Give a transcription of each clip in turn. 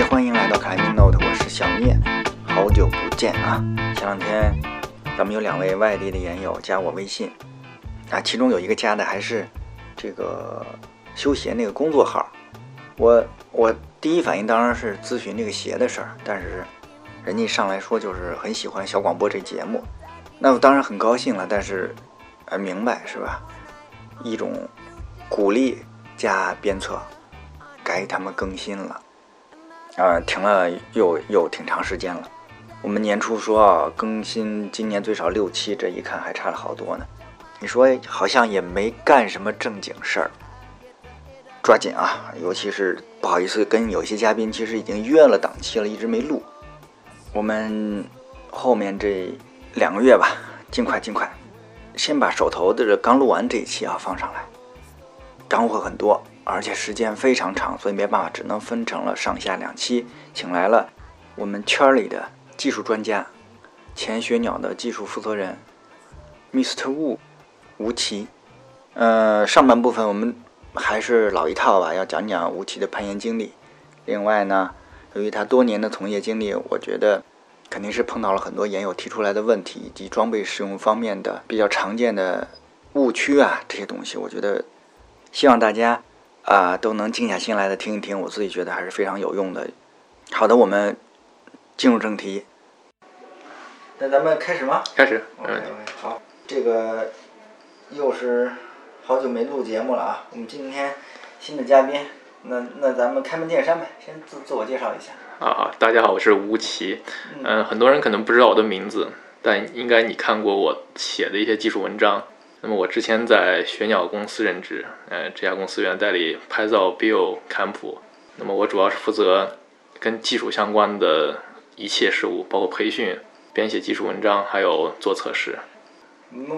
欢迎来到凯米 Note，我是小聂，好久不见啊！前两天咱们有两位外地的研友加我微信啊，其中有一个加的还是这个修鞋那个工作号。我我第一反应当然是咨询这个鞋的事儿，但是人家上来说就是很喜欢小广播这节目，那我当然很高兴了，但是呃明白是吧？一种鼓励加鞭策，该他们更新了。啊，停了又又挺长时间了。我们年初说啊，更新今年最少六期，这一看还差了好多呢。你说好像也没干什么正经事儿，抓紧啊！尤其是不好意思跟有些嘉宾，其实已经约了档期了，一直没录。我们后面这两个月吧，尽快尽快，先把手头的这刚录完这一期啊放上来，干货很多。而且时间非常长，所以没办法，只能分成了上下两期，请来了我们圈里的技术专家，钱学鸟的技术负责人，Mr. Wu 吴奇。呃，上半部分我们还是老一套吧，要讲讲吴奇的攀岩经历。另外呢，由于他多年的从业经历，我觉得肯定是碰到了很多研友提出来的问题，以及装备使用方面的比较常见的误区啊，这些东西，我觉得希望大家。啊，都能静下心来的听一听，我自己觉得还是非常有用的。好的，我们进入正题。那咱们开始吗？开始。OK OK。好，这个又是好久没录节目了啊。我们今天新的嘉宾，那那咱们开门见山呗，先自自我介绍一下。啊，大家好，我是吴奇。嗯，很多人可能不知道我的名字，但应该你看过我写的一些技术文章。那么我之前在雪鸟公司任职，呃，这家公司原代理拍照 Bill 坎普。那么我主要是负责跟技术相关的一切事务，包括培训、编写技术文章，还有做测试。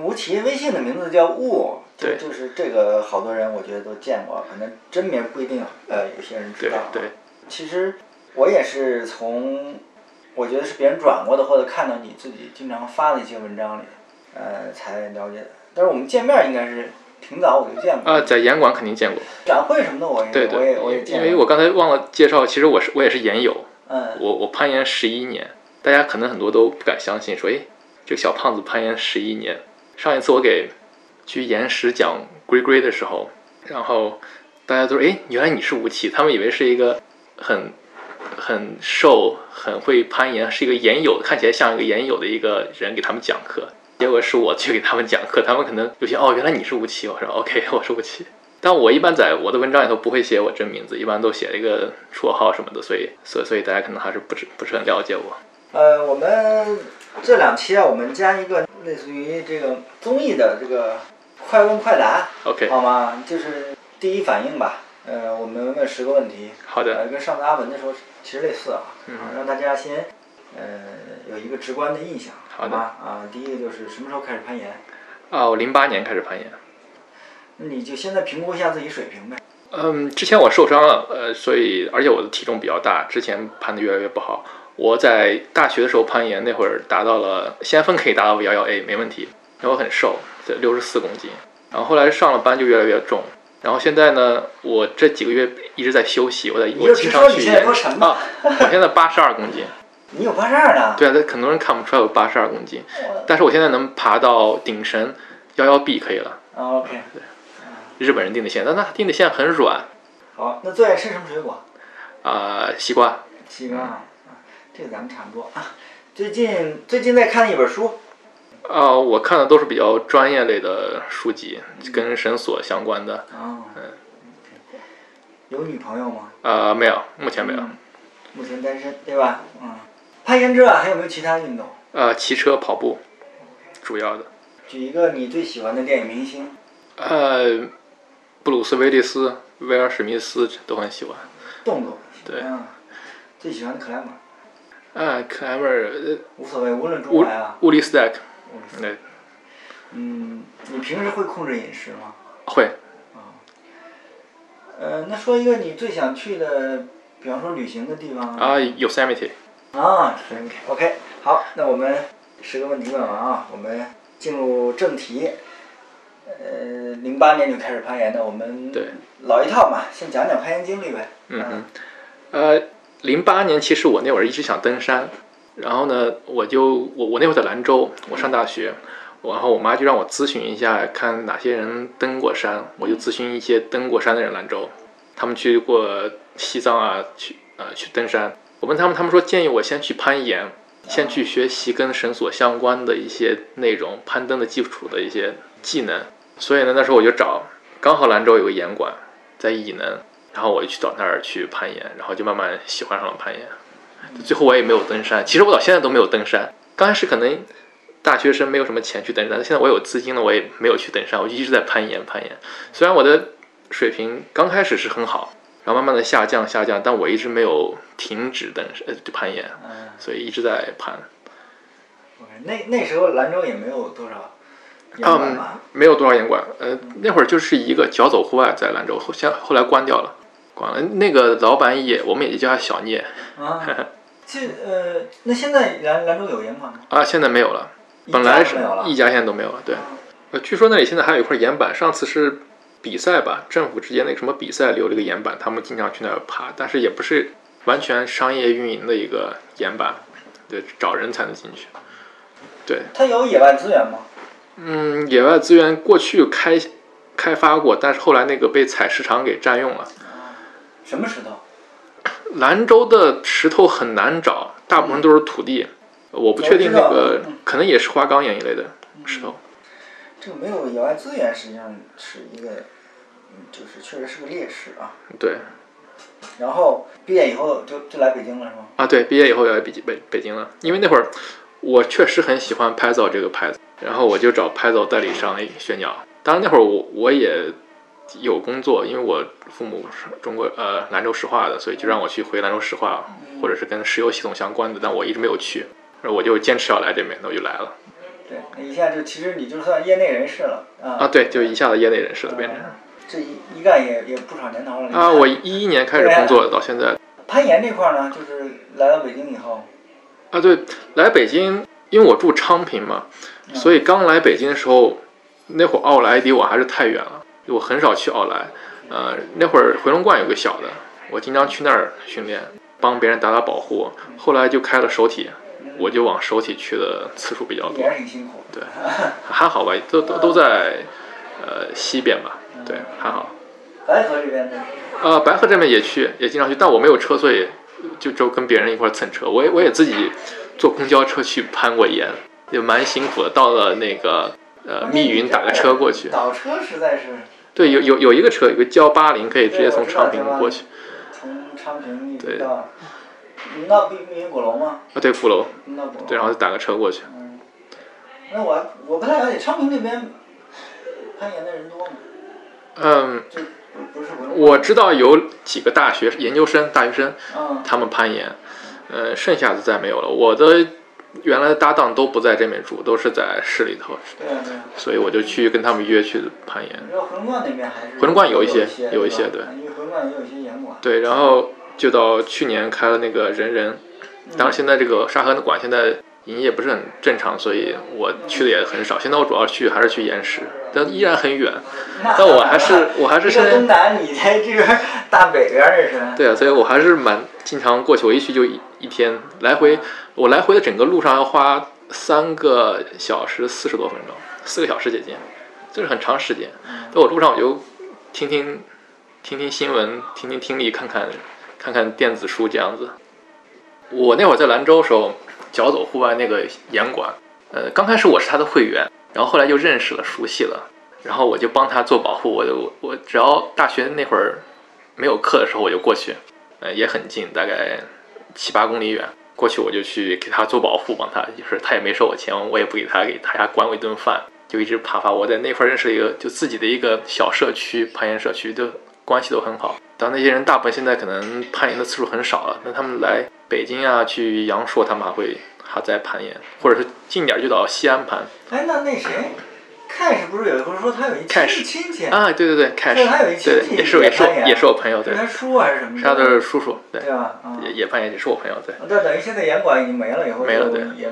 我企业微信的名字叫雾，对，就是这个好多人我觉得都见过，可能真名不一定，呃，有些人知道。对对。其实我也是从，我觉得是别人转过的，或者看到你自己经常发的一些文章里，呃，才了解的。但是我们见面应该是挺早我就见过。啊，在严管肯定见过。展会什么的我也我也我也见过。因为我刚才忘了介绍，其实我是我也是研友。嗯。我我攀岩十一年，大家可能很多都不敢相信，说哎，这个小胖子攀岩十一年。上一次我给去岩石讲龟龟的时候，然后大家都说哎，原来你是吴奇，他们以为是一个很很瘦、很会攀岩，是一个岩友，看起来像一个岩友的一个人给他们讲课。结果是我去给他们讲课，他们可能有些哦，原来你是吴奇，我说 OK，我是吴奇。但我一般在我的文章里头不会写我真名字，一般都写一个绰号什么的，所以所以所以大家可能还是不是不是很了解我。呃，我们这两期啊，我们加一个类似于这个综艺的这个快问快答，OK，好吗？就是第一反应吧。呃，我们问十个问题，好的，跟上次阿文的时候其实类似啊，嗯，让大家先呃有一个直观的印象。好的啊，第一个就是什么时候开始攀岩？啊，我零八年开始攀岩。那你就现在评估一下自己水平呗。嗯，之前我受伤了，呃，所以而且我的体重比较大，之前攀的越来越不好。我在大学的时候攀岩那会儿达到了先锋可以达到幺幺 A 没问题，然后我很瘦，在六十四公斤。然后后来上了班就越来越重，然后现在呢，我这几个月一直在休息，我在我经常去啊，我现在八十二公斤。你有八十二呢？对啊，但很多人看不出来有八十二公斤，但是我现在能爬到顶绳幺幺 B 可以了。OK。对，日本人定的线，但他定的线很软。好，那最爱吃什么水果？啊，西瓜。西瓜啊，这个咱们差不多啊。最近最近在看一本书。啊，我看的都是比较专业类的书籍，跟绳索相关的。哦。嗯。有女朋友吗？啊，没有，目前没有。目前单身，对吧？嗯。攀岩之外还有没有其他运动？呃，骑车、跑步，主要的。举一个你最喜欢的电影明星。呃，布鲁斯·威利斯、威尔·史密斯都很喜欢。动作。对。最喜欢的克莱默。啊，克莱默呃。无所谓，无论中外啊。乌里斯戴克。对。嗯，你平时会控制饮食吗？会。啊。呃，那说一个你最想去的，比方说旅行的地方。啊，Yosemite。啊，OK，好，那我们十个问题问完啊，我们进入正题。呃，零八年就开始攀岩的，我们对老一套嘛，先讲讲攀岩经历呗。嗯嗯。呃，零八年其实我那会儿一直想登山，然后呢，我就我我那会儿在兰州，我上大学，然后我妈就让我咨询一下，看哪些人登过山，我就咨询一些登过山的人，兰州，他们去过西藏啊，去呃去登山，我问他们，他们说建议我先去攀岩，先去学习跟绳索相关的一些内容，攀登的基础的一些技能，所以呢，那时候我就找，刚好兰州有个岩馆在义能。然后我就去到那儿去攀岩，然后就慢慢喜欢上了攀岩。最后我也没有登山，其实我到现在都没有登山。刚开始可能大学生没有什么钱去登山，现在我有资金了，我也没有去登山，我就一直在攀岩攀岩。虽然我的水平刚开始是很好，然后慢慢的下降下降，但我一直没有停止登呃攀岩，所以一直在攀。那那时候兰州也没有多少。嗯，没有多少岩馆。呃，那会儿就是一个脚走户外在兰州，后现后来关掉了。关了，那个老板也，我们也叫他小聂。啊，这呃，那现在兰兰州有岩馆吗？啊，现在没有了，本来是一家现在都没有了。对，呃，据说那里现在还有一块岩板，上次是比赛吧，政府之间那个什么比赛留了个岩板，他们经常去那儿爬，但是也不是完全商业运营的一个岩板，对，找人才能进去。对。它有野外资源吗？嗯，野外资源过去开开发过，但是后来那个被采石场给占用了。什么石头？兰州的石头很难找，大部分都是土地。我不确定那个，可能也是花岗岩一类的石头。这个没有野外资源，实际上是一个，就是确实是个劣势啊。对。然后毕业以后就就来北京了，是吗？啊，对，毕业以后要来北京北北京了，因为那会儿我确实很喜欢拍照这个牌子，然后我就找拍照代理商宣讲。当然那会儿我我也。有工作，因为我父母是中国呃兰州石化的，所以就让我去回兰州石化，或者是跟石油系统相关的，但我一直没有去，我就坚持要来这边，那我就来了。对，一下就其实你就算业内人士了啊。啊，对，就一下子业内人士了，变成。这一一干也也不少年头了。啊，我一一年开始工作到现在。攀岩这块呢，就是来到北京以后。啊，对，来北京，因为我住昌平嘛，所以刚来北京的时候，那会儿奥莱离我还是太远了。我很少去奥莱，呃，那会儿回龙观有个小的，我经常去那儿训练，帮别人打打保护。后来就开了手体，我就往手体去的次数比较多。也挺辛苦。对，还好吧，都都都在呃西边吧，对，还好。白河这边呢？呃，白河这边也去，也经常去，但我没有车，所以就就跟别人一块蹭车。我也我也自己坐公交车去攀过岩，也蛮辛苦的。到了那个呃密云，打个车过去。倒车实在是。对，有有有一个车，有个交八零，可以直接从昌平过去。从昌平一直到，那密密云鼓楼吗？啊，对，鼓楼。那鼓楼。对，然后就打个车过去。嗯。那我我不太了解昌平这边攀岩的人多吗？嗯。我知道有几个大学研究生、大学生，他们攀岩，呃，剩下的再没有了。我的。原来的搭档都不在这边住，都是在市里头。对啊，对啊。所以我就去跟他们约去攀岩。回龙观那边还是？回龙观有一些，有一些对。因为回龙观也有一些岩馆。对，然后就到去年开了那个人人，当然现在这个沙河的馆现在营业不是很正常，所以我去的也很少。现在我主要去还是去岩石，但依然很远。但我还是 我还是现在。东南，你在这边大北边这是。对啊，所以我还是蛮经常过去。我一去就一一天来回。我来回的整个路上要花三个小时四十多分钟，四个小时接近，这是很长时间。在我路上我就听听听听新闻，听听听力，看看看看电子书这样子。我那会儿在兰州的时候，脚走户外那个严管，呃，刚开始我是他的会员，然后后来就认识了、熟悉了，然后我就帮他做保护。我就我只要大学那会儿。没有课的时候，我就过去，呃，也很近，大概七八公里远。过去我就去给他做保护，帮他，就是他也没收我钱，我也不给他，给他家管我一顿饭，就一直爬爬。我在那块认识了一个，就自己的一个小社区，攀岩社区，就关系都很好。但那些人大部分现在可能攀岩的次数很少了，那他们来北京啊，去阳朔，他们还会还在攀岩，或者是近点就到西安攀。哎，那那谁？开始不是有一回说他有一亲亲戚啊？对对对，开始，对，也是也是也是我朋友，对。他叔还是什么？他的叔叔，对。对吧？也也攀岩，也是我朋友，对。那等于现在岩馆已经没了，以后没了，对。也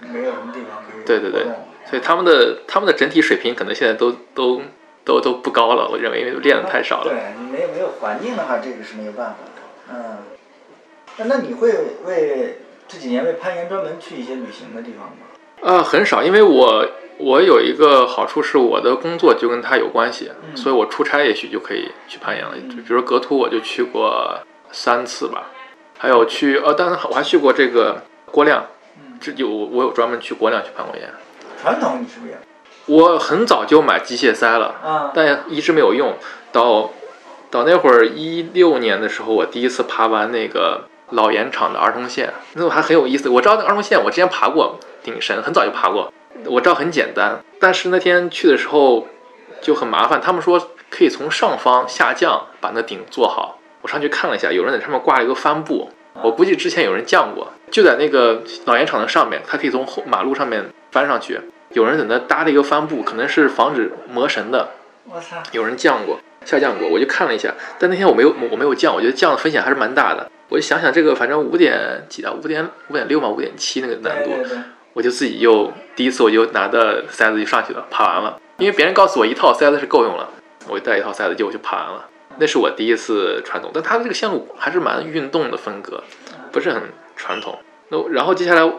没有什么地方可以。对对对，所以他们的他们的整体水平可能现在都都都都不高了，我认为因为练的太少了。对你没有没有环境的话，这个是没有办法的。嗯。那那你会为这几年为攀岩专门去一些旅行的地方吗？呃，很少，因为我我有一个好处是我的工作就跟它有关系，嗯所以我出差也许就可以去攀岩了。就比如说格图，我就去过三次吧，还有去呃，当然我还去过这个郭亮，嗯，这有我有专门去郭亮去攀过岩。传统你是不是也？我很早就买机械塞了，啊，但一直没有用。到到那会儿一六年的时候，我第一次爬完那个老盐场的儿童线，那我还很有意思。我知道那个儿童线，我之前爬过顶神，很早就爬过，我知道很简单。但是那天去的时候就很麻烦，他们说可以从上方下降把那顶做好。我上去看了一下，有人在上面挂了一个帆布，我估计之前有人降过，就在那个老盐场的上面，它可以从后马路上面翻上去。有人在那搭了一个帆布，可能是防止魔神的。我操，有人降过，下降过，我就看了一下，但那天我没有我没有降，我觉得降的风险还是蛮大的。我就想想这个，反正五点几啊，五点五点六嘛，五点七那个难度，对对对，我就自己又第一次我就拿着塞子就上去了，爬完了。因为别人告诉我一套塞子是够用了，我就带一套塞子就我就爬完了。那是我第一次传统，但它这个线路还是蛮运动的风格，不是很传统。那然后接下来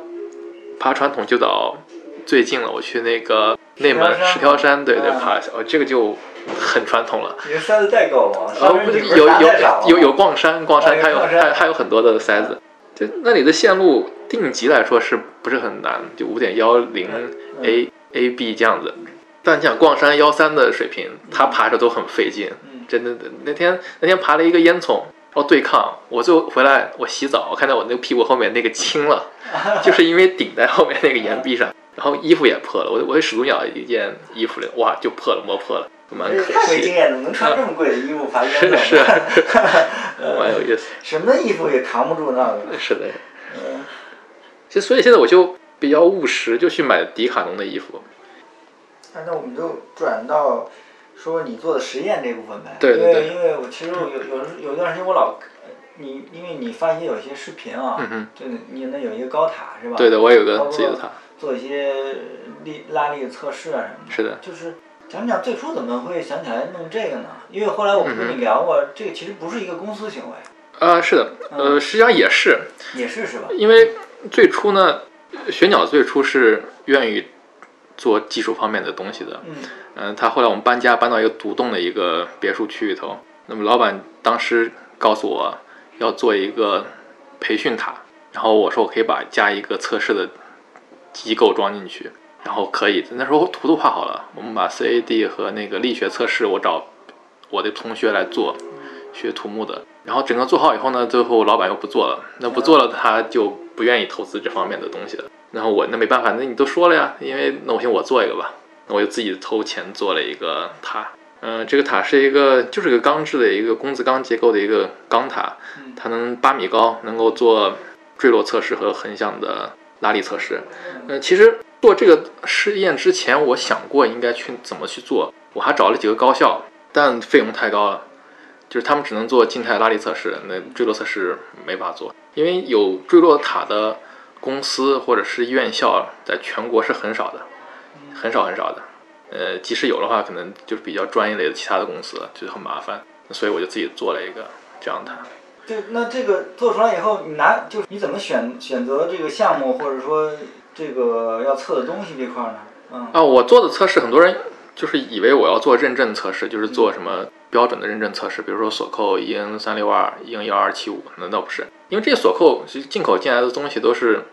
爬传统就到最近了，我去那个内蒙石石条山，对对，啊爬一下，哦，这个就很传统了。你的塞子带够了吗？呃，不是是有有有有逛山，逛山它有它它有很多的塞子，就那里的线路定级来说是不是很难？就五点幺零嗯 A A B 这样子。但你想逛山幺三的水平，他爬着都很费劲，嗯真的的。那天那天爬了一个烟囱，然后对抗，我最后回来我洗澡，我看到我那个屁股后面那个青了，就是因为顶在后面那个岩壁上，然后衣服也破了。我我始祖鸟一件衣服了，哇，就破了，磨破了，蛮可太没惜经。验了，能穿这么贵的衣服爬烟 是囱是吗？蛮有意思。什么衣服也扛不住那个。是的，嗯，其实所以现在我就比较务实，就去买迪卡侬的衣服。那那我们就转到说你做的实验这部分呗。对对对因为因为我其实我有有有一段时间我老你因为你发现有一些视频啊，就你那有一个高塔是吧？对的，我有个自己的塔。做一些力拉力的测试啊什么的。是的，就是讲讲最初怎么会想起来弄这个呢？因为后来我们跟你聊过，这个其实不是一个公司行为，呃，是的，呃，实际上也是，也是是吧？因为最初呢，玄鸟最初是愿意做技术方面的东西的。嗯嗯、他后来我们搬家搬到一个独栋的一个别墅区里头，那么老板当时告诉我要做一个培训塔，然后我说我可以把加一个测试的机构装进去，然后可以，那时候图都画好了，我们把 CAD 和那个力学测试我找我的同学来做，学土木的，然后整个做好以后呢，最后老板又不做了，那不做了他就不愿意投资这方面的东西了，然后我那没办法，那你都说了呀，因为那我先我做一个吧，那我就自己投钱做了一个塔。嗯、这个塔是一个，就是个钢制的一个工字钢结构的一个钢塔，嗯。它能八米高，能够做坠落测试和横向的拉力测试。嗯、其实做这个试验之前，我想过应该去怎么去做，我还找了几个高校，但费用太高了，就是他们只能做静态拉力测试，那坠落测试没法做，因为有坠落塔的公司或者是院校在全国是很少的，很少很少的。呃，即使有的话，可能就是比较专业类的其他的公司，就很麻烦，所以我就自己做了一个这样的。对，那这个做出来以后，你拿就是你怎么选选择这个项目，或者说这个要测的东西这块儿呢？嗯啊，我做的测试，很多人就是以为我要做认证测试，就是做什么标准的认证测试，比如说锁扣 EN 三六二、EN 幺二七五，那倒不是，因为这些锁扣其实进口进来的东西都是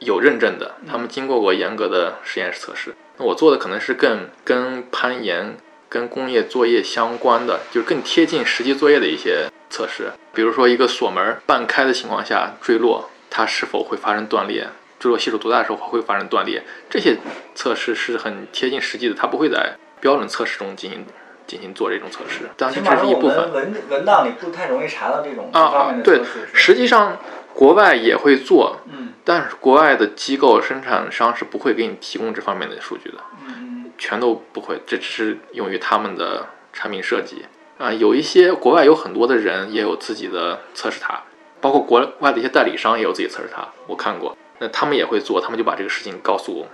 有认证的，他们经过过严格的实验室测试。那我做的可能是更跟攀岩、跟工业作业相关的，就是更贴近实际作业的一些测试，比如说一个锁门半开的情况下坠落，它是否会发生断裂？坠落系数多大的时候会发生断裂？这些测试是很贴近实际的，它不会在标准测试中进行进行做这种测试，当然这是一部分。文文档里不太容易查到这种这啊方面的对实际上，国外也会做，嗯但是国外的机构生产商是不会给你提供这方面的数据的，嗯全都不会，这只是用于他们的产品设计啊。有一些国外有很多的人也有自己的测试塔，包括国外的一些代理商也有自己测试塔，我看过，那他们也会做，他们就把这个事情告诉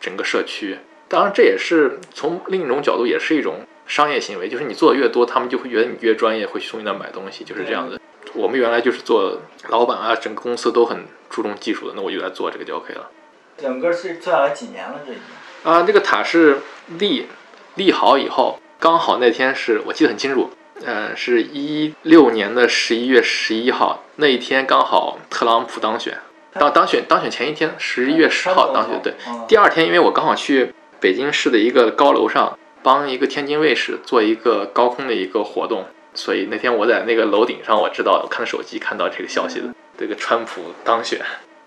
整个社区。当然，这也是从另一种角度，也是一种商业行为，就是你做的越多，他们就会觉得你越专业，会去从你那买东西，就是这样的。我们原来就是做老板啊，整个公司都很注重技术的，那我就来做这个就 OK 了。整个是做下来几年了？这已经啊，这个塔是立立好以后，刚好那天是我记得很清楚，呃，是一六年的十一月十一号那一天，刚好特朗普当选，当当选当选前一天，十一月十号当选，对。嗯第二天，因为我刚好去北京市的一个高楼上帮一个天津卫视做一个高空的一个活动，所以那天我在那个楼顶上，我知道我看手机看到这个消息的，这个川普当选，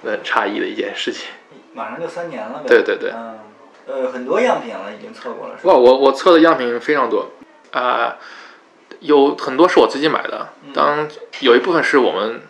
那很诧异的一件事情。马上就三年了呗。对对对嗯，呃，很多样品了，已经测过了，是吧？哇，我我测的样品非常多，啊、有很多是我自己买的，当有一部分是我们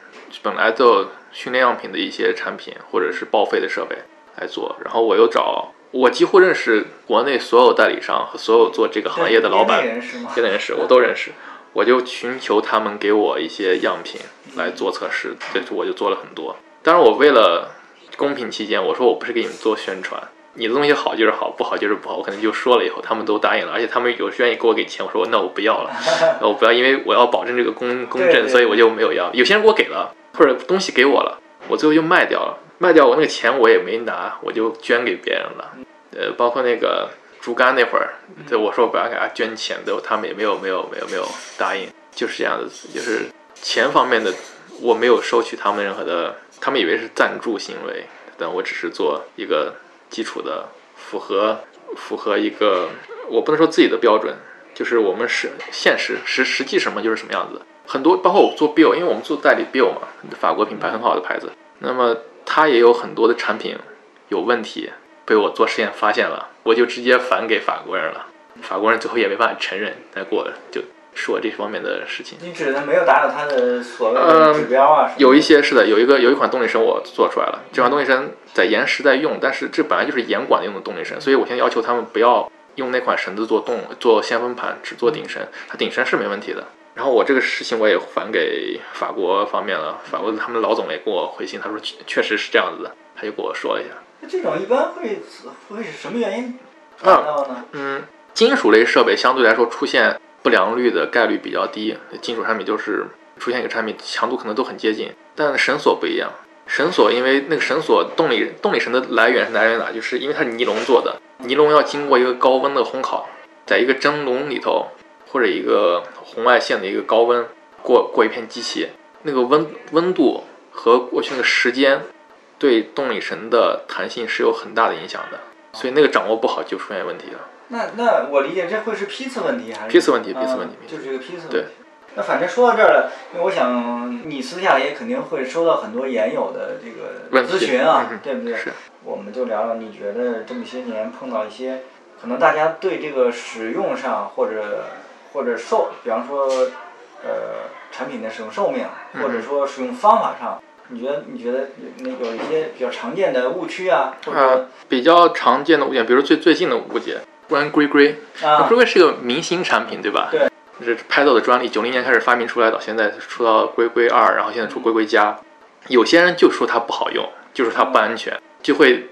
本来就训练样品的一些产品或者是报废的设备来做，然后我又找我几乎认识国内所有代理商和所有做这个行业的老板业内，人士我都认识，我就寻求他们给我一些样品来做测试，对，我就做了很多。当然，我为了公平起见，我说我不是给你们做宣传，你的东西好就是好，不好就是不好，我可能就说了以后，他们都答应了，而且他们有愿意给我给钱，我说那我不要了，那我不要，因为我要保证这个公公正，所以我就没有要。有些人给我给了，或者东西给我了，我最后就卖掉了，卖掉我那个钱我也没拿，我就捐给别人了。呃，包括那个竹竿那会儿，对我说我不要给他捐钱，最后他们也没有没有没有没有答应，就是这样子，就是钱方面的我没有收取他们任何的，他们以为是赞助行为，但我只是做一个基础的符合符合一个我不能说自己的标准，就是我们是现实实实际什么就是什么样子。很多包括我做 Bill，因为我们做代理 Bill 嘛，法国品牌很好的牌子，那么它也有很多的产品有问题，被我做实验发现了，我就直接返给法国人了。法国人最后也没办法承认，再给我就说这方面的事情。你指的没有达到它的所谓的嗯指标啊？有一些是的，有一个有一款动力绳我做出来了，这款动力绳在延时在用，但是这本来就是严管用的动力绳，所以我现在要求他们不要用那款绳子做动做先锋盘，只做顶绳，它顶绳是没问题的。然后我这个事情我也返给法国方面了，法国他们老总也给我回信，他说确确实是这样子的，他就跟我说了一下。那这种一般会会是什么原因达啊，到呢？嗯，金属类设备相对来说出现不良率的概率比较低，金属产品就是出现一个产品强度可能都很接近，但绳索不一样。绳索因为那个绳索动力动力绳的来源是来源于哪？就是因为它是尼龙做的，尼龙要经过一个高温的烘烤，在一个蒸笼里头或者一个红外线的一个高温过过一片机器，那个温温度和过去那个时间对动力绳的弹性是有很大的影响的，所以那个掌握不好就出现问题了。那那我理解这会是批次问题还是批次问题啊批次问题就是这个批次问对题。那反正说到这儿了，因为我想你私下也肯定会收到很多研友的这个咨询啊，对不对？是我们就聊聊你觉得这么些年碰到一些可能大家对这个使用上或者或者寿，比方说呃产品的使用寿命，嗯或者说使用方法上，你觉得你觉得那有一些比较常见的误区啊，或者啊，比较常见的误解，比如最最近的误解，关于龟龟，啊龟龟是个明星产品，对吧？对。这是拍到的专利，九零年开始发明出来，到现在出到龟龟二，然后现在出龟龟加。有些人就说它不好用，就说它不安全，就会，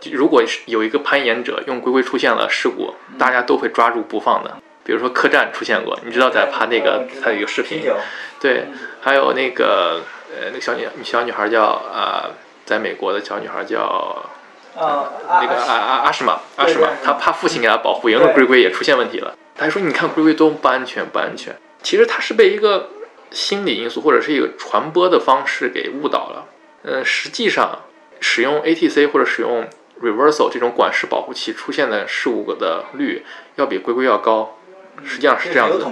就如果是有一个攀岩者用龟龟出现了事故，大家都会抓住不放的。比如说客栈出现过，你知道在爬那个它有一个视频对，还有那个呃，那个小女小女孩叫呃，在美国的小女孩叫啊，那个阿阿阿什玛阿什玛对对，对她怕父亲给他保护，因为龟龟也出现问题了。他还说你看龟龟多不安全不安全，其实他是被一个心理因素或者是一个传播的方式给误导了。呃，实际上使用 ATC 或者使用 Reversal 这种管式保护器出现的事故的率要比龟龟要高，实际上是这样子的。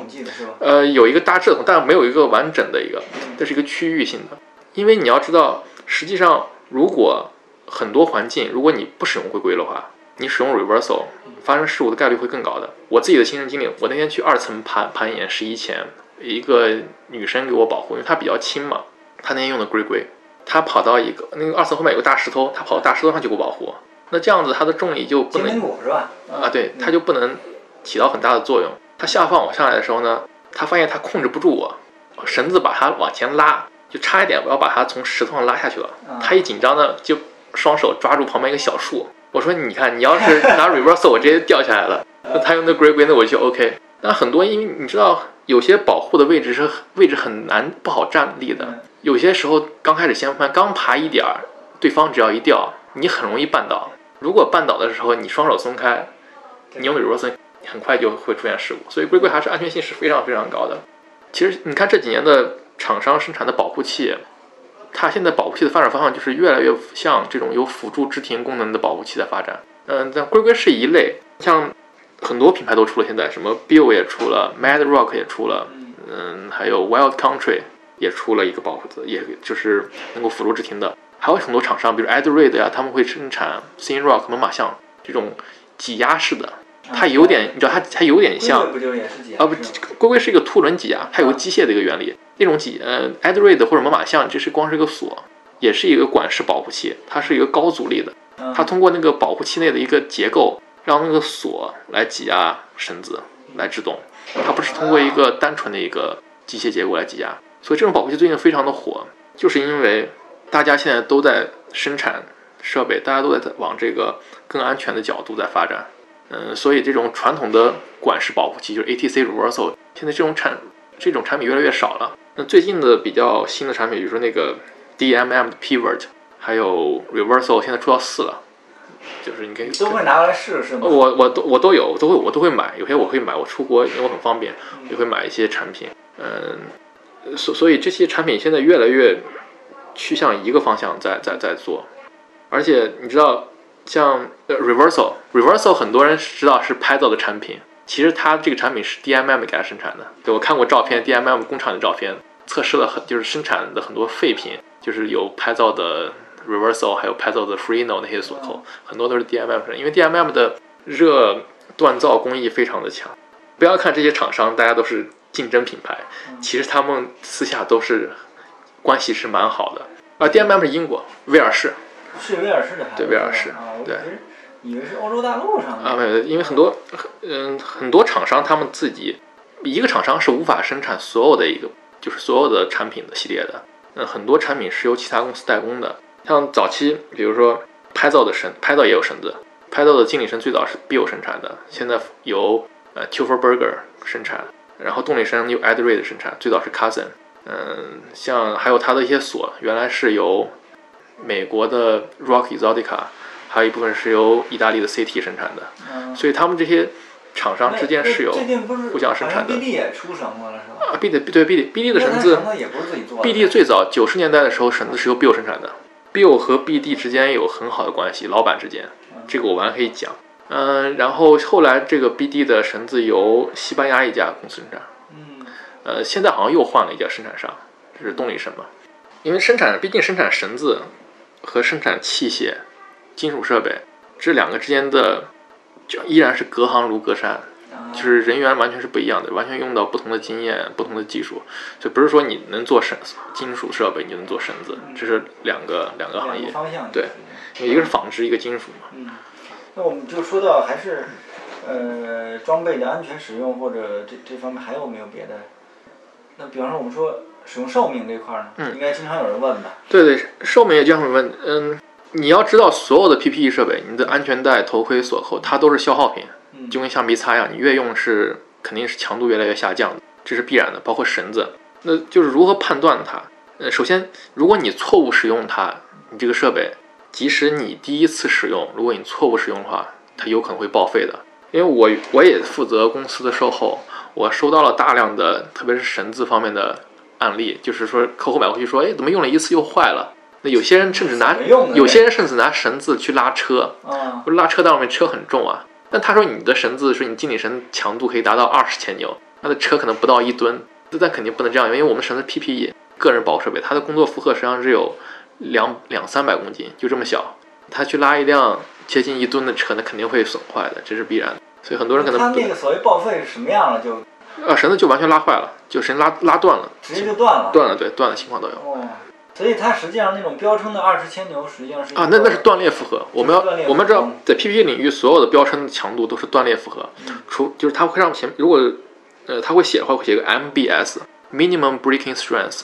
呃，有一个大致的，但没有一个完整的一个，这是一个区域性的。因为你要知道，实际上如果很多环境，如果你不使用龟龟的话，你使用 reversal 发生事故的概率会更高的。我自己的亲身经历，我那天去二层攀攀岩十一前，一个女生给我保护，因为她比较轻嘛，她那天用的龟龟，她跑到一个那个二层后面有个大石头，她跑到大石头上去给我保护，那这样子她的重力就不能？啊，对，它就不能起到很大的作用。它下放我上来的时候呢，它发现它控制不住我，绳子把它往前拉，就差一点我要把它从石头上拉下去了。啊它一紧张呢，就双手抓住旁边一个小树。我说你看，你要是 拿 reversal，我直接掉下来了。那他用的龟龟，那我就 OK。那很多因为你知道，有些保护的位置是位置很难不好站立的，有些时候刚开始先翻，刚爬一点儿，对方只要一掉，你很容易绊倒。如果绊倒的时候你双手松开，你用 reverse 很快就会出现事故。所以龟龟还是安全性是非常非常高的。其实你看这几年的厂商生产的保护器。它现在保护器的发展方向就是越来越像这种有辅助支停功能的保护器在发展。嗯，但龟龟是一类，像很多品牌都出了，现在什么 Bill 也出了，Mad Rock 也出了，嗯，还有 Wild Country 也出了一个保护的，也就是能够辅助支停的。还有很多厂商，比如 Adroid 呀，他们会生产 Sin Rock 猛犸象这种挤压式的。它有点，你知道它它有点像，啊不，龟龟是一个凸轮挤压，它有个机械的一个原理。那种挤，呃 a d r o i d 或者猛犸象，这是光是一个锁，也是一个管式保护器，它是一个高阻力的，它通过那个保护器内的一个结构，让那个锁来挤压绳子来制动，它不是通过一个单纯的一个机械结构来挤压。所以这种保护器最近非常的火，就是因为大家现在都在生产设备，大家都在往这个更安全的角度在发展。嗯，所以这种传统的管式保护器，就是 ATC reversal，现在这种产这种产品越来越少了。那最近的比较新的产品，比如说那个 DMM 的 Pivot，还有 reversal，现在出到四了，就是你可以都会拿过来试试吗？我我都我都有，都会我都会买，有些我会买，我出国因为我很方便，也会买一些产品。嗯，所所以这些产品现在越来越趋向一个方向在在在做，而且你知道。像 reversal，reversal 很多人知道是拍照的产品，其实它这个产品是 DMM 给它生产的。对我看过照片，DMM 工厂的照片，测试了很就是生产的很多废品，就是有拍照的 reversal，还有拍照的 Freeno 那些锁扣，很多都是 DMM 因为 DMM 的热锻造工艺非常的强。不要看这些厂商，大家都是竞争品牌，其实他们私下都是关系是蛮好的。啊，DMM 是英国威尔士。是威尔士的，对威尔士，对，以为是欧洲大陆上的。啊，没有，因为很多，嗯，很多厂商他们自己一个厂商是无法生产所有的一个，就是所有的产品的系列的，嗯，很多产品是由其他公司代工的，像早期，比如说拍照的绳，拍照也有绳子，拍照的静力绳最早是 Bill 生产的，现在由呃 t u f e r Berger 生产，然后动力绳由 Adroid 生产，最早是 Cousin，嗯，像还有它的一些锁，原来是由美国的 Rock Exotica，还有一部分是由意大利的 CT 生产的，所以他们这些厂商之间是有互相生产的。BD 也出绳子了是吧？啊，BD 对 BD，BD 的绳子，BD 最早九十年代的时候绳子是由 Bill 生产的，Bill 和 BD 之间有很好的关系，老板之间，这个我完可以讲。嗯，然后后来这个 BD 的绳子由西班牙一家公司生产，嗯，呃，现在好像又换了一家生产商，这是动力绳嘛？因为生产，毕竟生产绳子。和生产器械、金属设备这两个之间的，就依然是隔行如隔山，就是人员完全是不一样的，完全用到不同的经验、不同的技术，就不是说你能做绳金属设备，你就能做绳子，这是两个两个行业。方向对，一个是纺织，一个金属嘛。嗯，那我们就说到还是，呃，装备的安全使用或者这这方面还有没有别的？那比方说我们说。使用寿命这块儿呢，嗯，应该经常有人问吧？对对，寿命也经常有人问。嗯，你要知道，所有的 PPE 设备，你的安全带、头盔、锁扣，它都是消耗品，就跟橡皮擦一样，你越用是肯定是强度越来越下降的，这是必然的。包括绳子，那就是如何判断它？呃，首先，如果你错误使用它，你这个设备，即使你第一次使用，如果你错误使用的话，它有可能会报废的。因为我我也负责公司的售后，我收到了大量的，特别是绳子方面的。案例就是说，客户买回去说，哎，怎么用了一次又坏了？那有些人甚至拿，有些人甚至拿绳子去拉车，啊，拉车到外面车很重啊。但他说你的绳子，说你静力绳强度可以达到二十千牛，他的车可能不到一吨，但肯定不能这样，因为我们绳子 PPE 个人保护设备，它的工作负荷实际上只有两两三百公斤，就这么小，他去拉一辆接近一吨的车，那肯定会损坏的，这是必然的。所以很多人可能他那个所谓报废是什么样了？就。啊，绳子就完全拉坏了，就绳拉拉断了，直接就断了，断了，对，断了情况都有。哦，所以它实际上那种标称的二十千牛，实际上是啊，那那是断裂负荷。我们要我们知道，在 PPT 领域，所有的标称的强度都是断裂负荷，除就是它会让前如果呃它会写的话，会写个 MBS（Minimum Breaking Strength）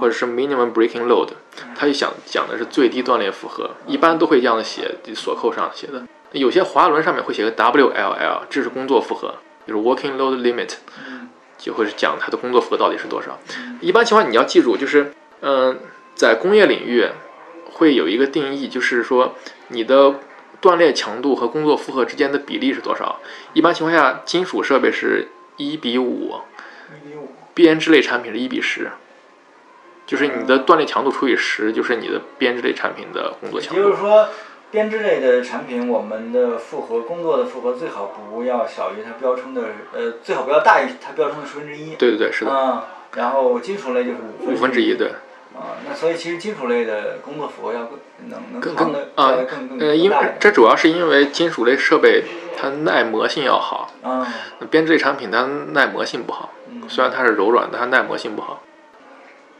或者是 Minimum Breaking Load，它就想讲的是最低断裂负荷，一般都会这样写，锁扣上写的。有些滑轮上面会写个 WLL，这是工作负荷。就是 working load limit，嗯。就会讲它的工作负荷到底是多少。一般情况你要记住，就是嗯、在工业领域会有一个定义，就是说你的断裂强度和工作负荷之间的比例是多少。一般情况下，金属设备是一比五，一比五，编织类产品是一比十。就是你的断裂强度除以十，就是你的编织类产品的工作强度也就是。说，编织类的产品，我们的负荷工作的负荷最好不要小于它标称的，呃，最好不要大于它标称的十分之一。对对对，是的，嗯，然后金属类就是五五分之一，对。啊，那所以其实金属类的工作服要更能能更更扛的啊更更呃，因为。这主要是因为金属类设备它耐磨性要好，嗯编织类产品它耐磨性不好。嗯，虽然它是柔软的，它耐磨性不好。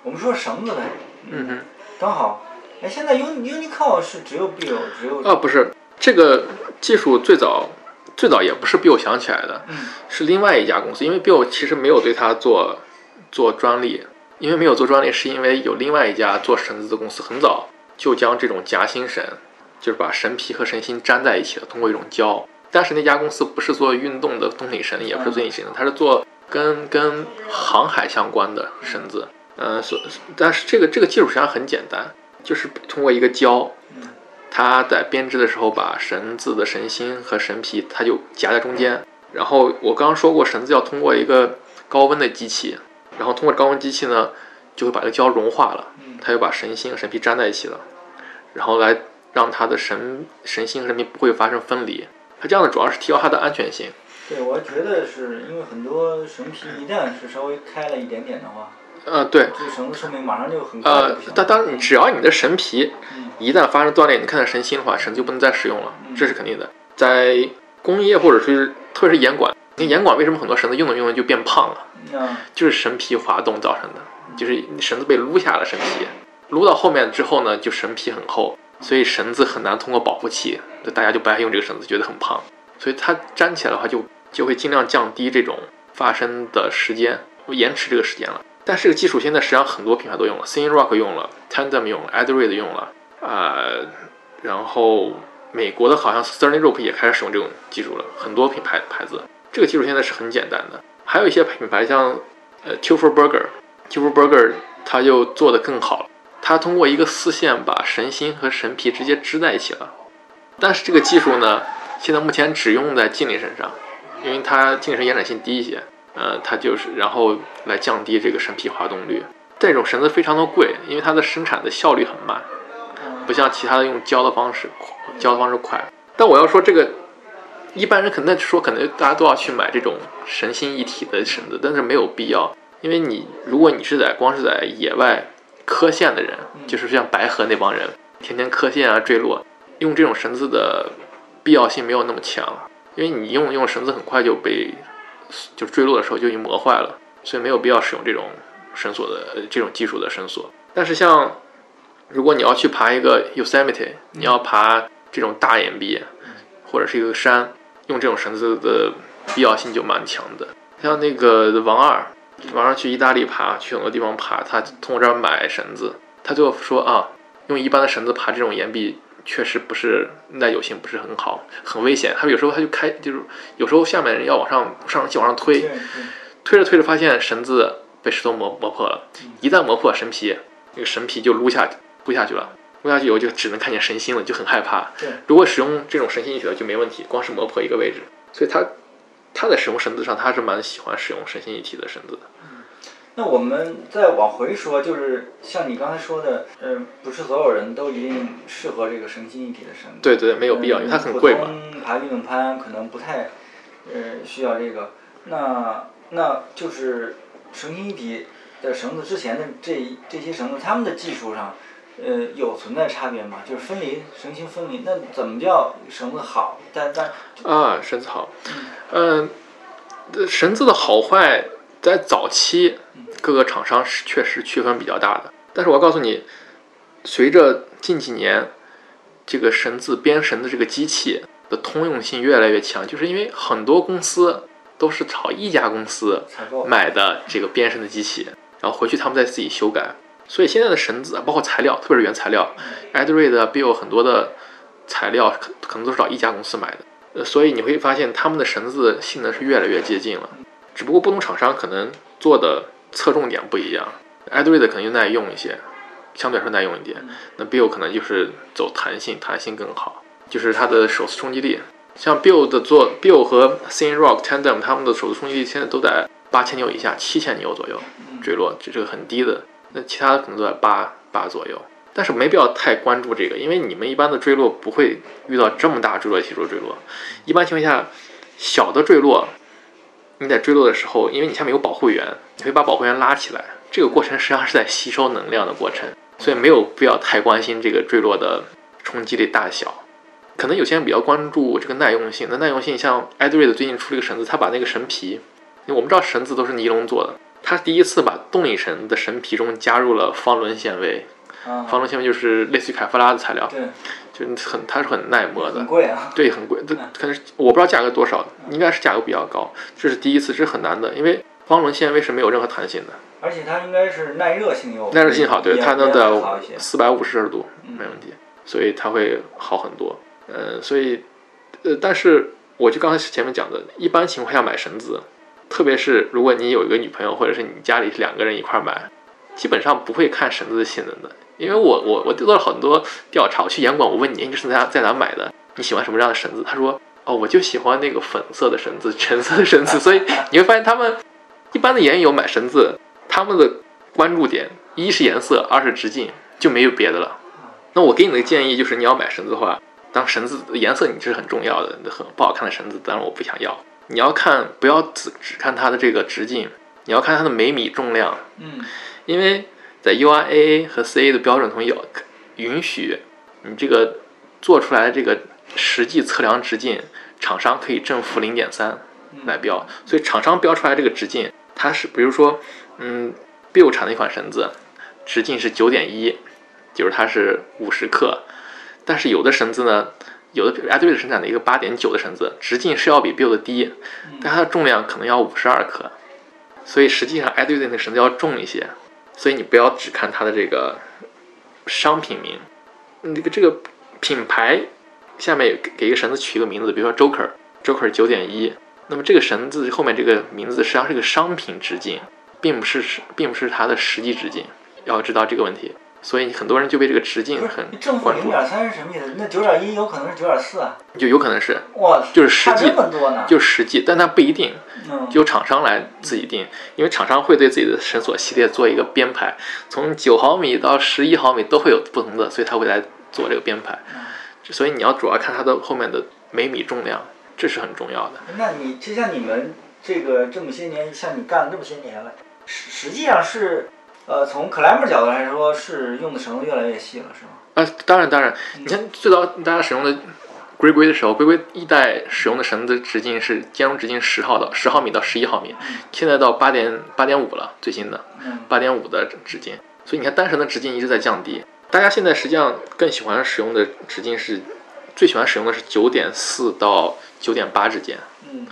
我们说绳子呗，嗯哼。刚好，哎，现在 Uni Uniqlo 是只有 Bill 只有啊，不是，这个技术最早最早也不是 Bill 想起来的，嗯是另外一家公司。因为 Bill 其实没有对它做做专利，因为没有做专利，是因为有另外一家做绳子的公司很早就将这种夹心绳，就是把绳皮和绳心粘在一起了，通过一种胶。但是那家公司不是做运动的动力绳，也不是做引绳的，它是做跟跟航海相关的绳子。嗯、所但是这个这个技术实际上很简单，就是通过一个胶，它在编织的时候把绳子的绳心和绳皮，它就夹在中间。然后我刚刚说过，绳子要通过一个高温的机器，然后通过高温机器呢，就会把这个胶融化了，它就把绳心和绳皮粘在一起了，然后来让它的绳绳心和绳皮不会发生分离。它这样的主要是提高它的安全性。对，我觉得是因为很多绳皮一旦是稍微开了一点点的话，呃，对，这个绳子寿命马上就很快呃。但当然，只要你的绳皮嗯一旦发生断裂，你看到绳心的话，绳子就不能再使用了，嗯这是肯定的。在工业或者是特别是严管，那严管为什么很多绳子用着用着就变胖了？那就是绳皮滑动造成的，就是绳子被撸下了绳皮，撸到后面之后呢，就绳皮很厚，所以绳子很难通过保护器，就大家就不爱用这个绳子，觉得很胖，所以它粘起来的话就就会尽量降低这种发生的时间，延迟这个时间了。但是这个技术现在实际上很多品牌都用了 s i n Rock 用了，Tandem 用了 a d r e d 用了，呃，然后美国的好像 Sterling Rope 也开始使用这种技术了，很多品牌牌子，这个技术现在是很简单的。还有一些品牌像呃 t u f e r Burger，t u f e r Burger 它就做得更好了，它通过一个丝线把绳心和绳皮直接织在一起了。但是这个技术呢，现在目前只用在静力身上，因为它静力绳延展性低一些，呃，它就是然后来降低这个绳皮滑动率。这种绳子非常的贵，因为它的生产的效率很慢，不像其他的用胶的方式，胶的方式快。但我要说这个，一般人可能说可能大家都要去买这种神心一体的绳子，但是没有必要，因为你如果你是在光是在野外磕线的人，就是像白河那帮人，天天磕线啊坠落，用这种绳子的必要性没有那么强，因为你用用绳子很快就被就坠落的时候就已经磨坏了，所以没有必要使用这种绳索的呃这种技术的绳索。但是像如果你要去爬一个 Yosemite，你要爬这种大岩壁或者是一个山，用这种绳子的必要性就蛮强的。像那个王二，王二去意大利爬，去很多地方爬，他从我这儿买绳子，他就说啊，用一般的绳子爬这种岩壁。确实不是耐久性不是很好，很危险。他有时候他就开，就是有时候下面人要往上上升器往上推，推着推着发现绳子被石头磨磨破了，一旦磨破绳皮，那个绳皮就撸下撸下去了，撸下去以后就只能看见绳心了，就很害怕。对如果使用这种绳心一体的就没问题，光是磨破一个位置，所以他他在使用绳子上他是蛮喜欢使用绳心一体的绳子的。那我们再往回说，就是像你刚才说的，嗯、不是所有人都一定适合这个绳心一体的绳子。对对，没有必要，因为它很贵嘛。普通爬运动攀可能不太，呃，需要这个。那那就是绳心一体的绳子之前的这这些绳子，他们的技术上，呃，有存在差别吗？就是分离绳心分离，那怎么叫绳子好？但但啊，绳子好，嗯、呃，绳子的好坏在早期各个厂商是确实区分比较大的。但是我告诉你，随着近几年这个绳子编绳的这个机器的通用性越来越强，就是因为很多公司都是找一家公司采购买的这个编绳的机器，然后回去他们再自己修改。所以现在的绳子，包括材料，特别是原材料 a d r e 的 Bill 很多的材料可可能都是找一家公司买的。呃，所以你会发现他们的绳子性能是越来越接近了，只不过不同厂商可能做的侧重点不一样。艾杜瑞的可能就耐用一些，相对来说耐用一点。那 Bill 可能就是走弹性，弹性更好，就是它的首次冲击力。像 Bill 的做 Bill 和 Thin Rock Tandem 他们的首次冲击力现在都在八千牛以下，七千牛左右坠落，这是个很低的。那其他的可能都在八八左右，但是没必要太关注这个，因为你们一般的坠落不会遇到这么大坠落系数坠落。一般情况下，小的坠落，你在坠落的时候，因为你下面有保护员，你会把保护员拉起来，这个过程实际上是在吸收能量的过程，所以没有必要太关心这个坠落的冲击力大小。可能有些人比较关注这个耐用性，那耐用性像艾德瑞的最近出了一个绳子，他把那个绳皮，因为我们知道绳子都是尼龙做的。他第一次把动力绳的绳皮中加入了方纶纤维，方纶纤维就是类似于凯夫拉的材料，对，就很它是很耐磨的，很贵啊，对，很贵，这可能是我不知道价格多少，应该是价格比较高。这是第一次，这是很难的，因为方纶纤维是没有任何弹性的，而且它应该是耐热性又耐热性好，对，它能在四百五十摄氏度没问题，所以它会好很多。呃，所以呃，但是我就刚才前面讲的，一般情况下买绳子。特别是如果你有一个女朋友，或者是你家里是两个人一块买，基本上不会看绳子的性能的。因为我我我做了很多调查，我去严管，我问你，你是在哪在哪买的？你喜欢什么样的绳子？他说，哦，我就喜欢那个粉色的绳子，橙色的绳子。所以你会发现，他们一般的研友买绳子，他们的关注点一是颜色，二是直径，就没有别的了。那我给你的建议就是，你要买绳子的话，当绳子颜色你是很重要的，很不好看的绳子，当然我不想要。你要看，不要只只看它的这个直径，你要看它的每米重量。嗯，因为在 URAA 和 CA 的标准中有允许你这个做出来的这个实际测量直径，厂商可以正负零点三来标。所以厂商标出来这个直径，它是比如说，嗯，Bill 产的一款绳子，直径是九点一，就是它是五十克，但是有的绳子呢。有的艾 d 瑞生产的一个八点九的绳子，直径是要比 Bill 低，但它的重量可能要五十二克，所以实际上艾 d 瑞那个绳子要重一些。所以你不要只看它的这个商品名，那个这个品牌下面给给一个绳子取一个名字，比如说 Joker，Joker 九点一，那么这个绳子后面这个名字实际上是个商品直径，并不是并不是它的实际直径，要知道这个问题。所以很多人就被这个直径很正负零点三是什么意思？那九点一有可能是九点四啊？就有可能是哇，就是实际？就实际，但它不一定，由厂商来自己定，因为厂商会对自己的绳索系列做一个编排，从九毫米到十一毫米都会有不同的，所以他会来做这个编排。所以你要主要看它的后面的每米重量，这是很重要的。那你就像你们这个这么些年，像你干了这么些年了，实实际上是。呃，从 climber 角度来说，是用的绳子越来越细了，是吗？啊，当然当然。你看最早大家使用的龟龟的时候，龟龟一代使用的绳子直径是兼容直径十毫到十毫米到十一毫米，现在到八点八点五了，最新的八点五的直径。所以你看单绳的直径一直在降低。大家现在实际上更喜欢使用的直径是，最喜欢使用的是九点四到九点八之间。嗯，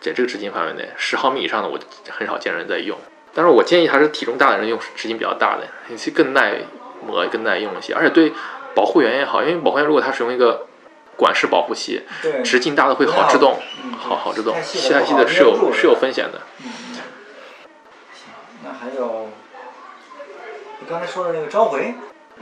在这个直径范围内，十毫米以上的我很少见人在用。但是我建议还是体重大的人用直径比较大的，有些更耐磨、更耐用一些，而且对保护员也好，因为保护员如果他使用一个管式保护器，直径大的会好制动，好好制动，太细的是有是有风险的。嗯，行，那还有你刚才说的那个召回？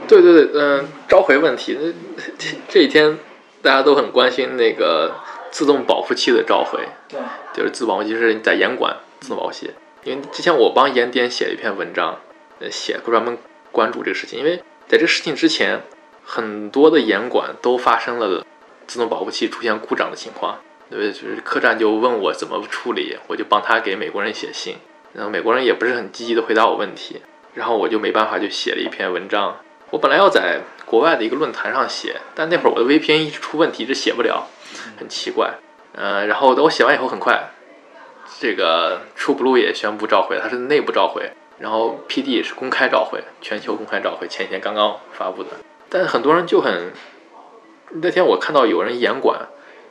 对对对，嗯，召回问题，那这这几天大家都很关心那个自动保护器的召回，对，就是自保护器是在严管自动保护器。因为之前我帮盐点写了一篇文章，呃，写专门关注这个事情。因为在这个事情之前，很多的严管都发生了自动保护器出现故障的情况，对，就是客栈就问我怎么处理，我就帮他给美国人写信，然后美国人也不是很积极的回答我问题，然后我就没办法就写了一篇文章。我本来要在国外的一个论坛上写，但那会儿我的 VPN 一直出问题，一直写不了，很奇怪。呃，然后等我写完以后，很快。这个 TrueBlue 也宣布召回，它是内部召回，然后 PD 也是公开召回，全球公开召回，前几天刚刚发布的。但是很多人就很，那天我看到有人严管，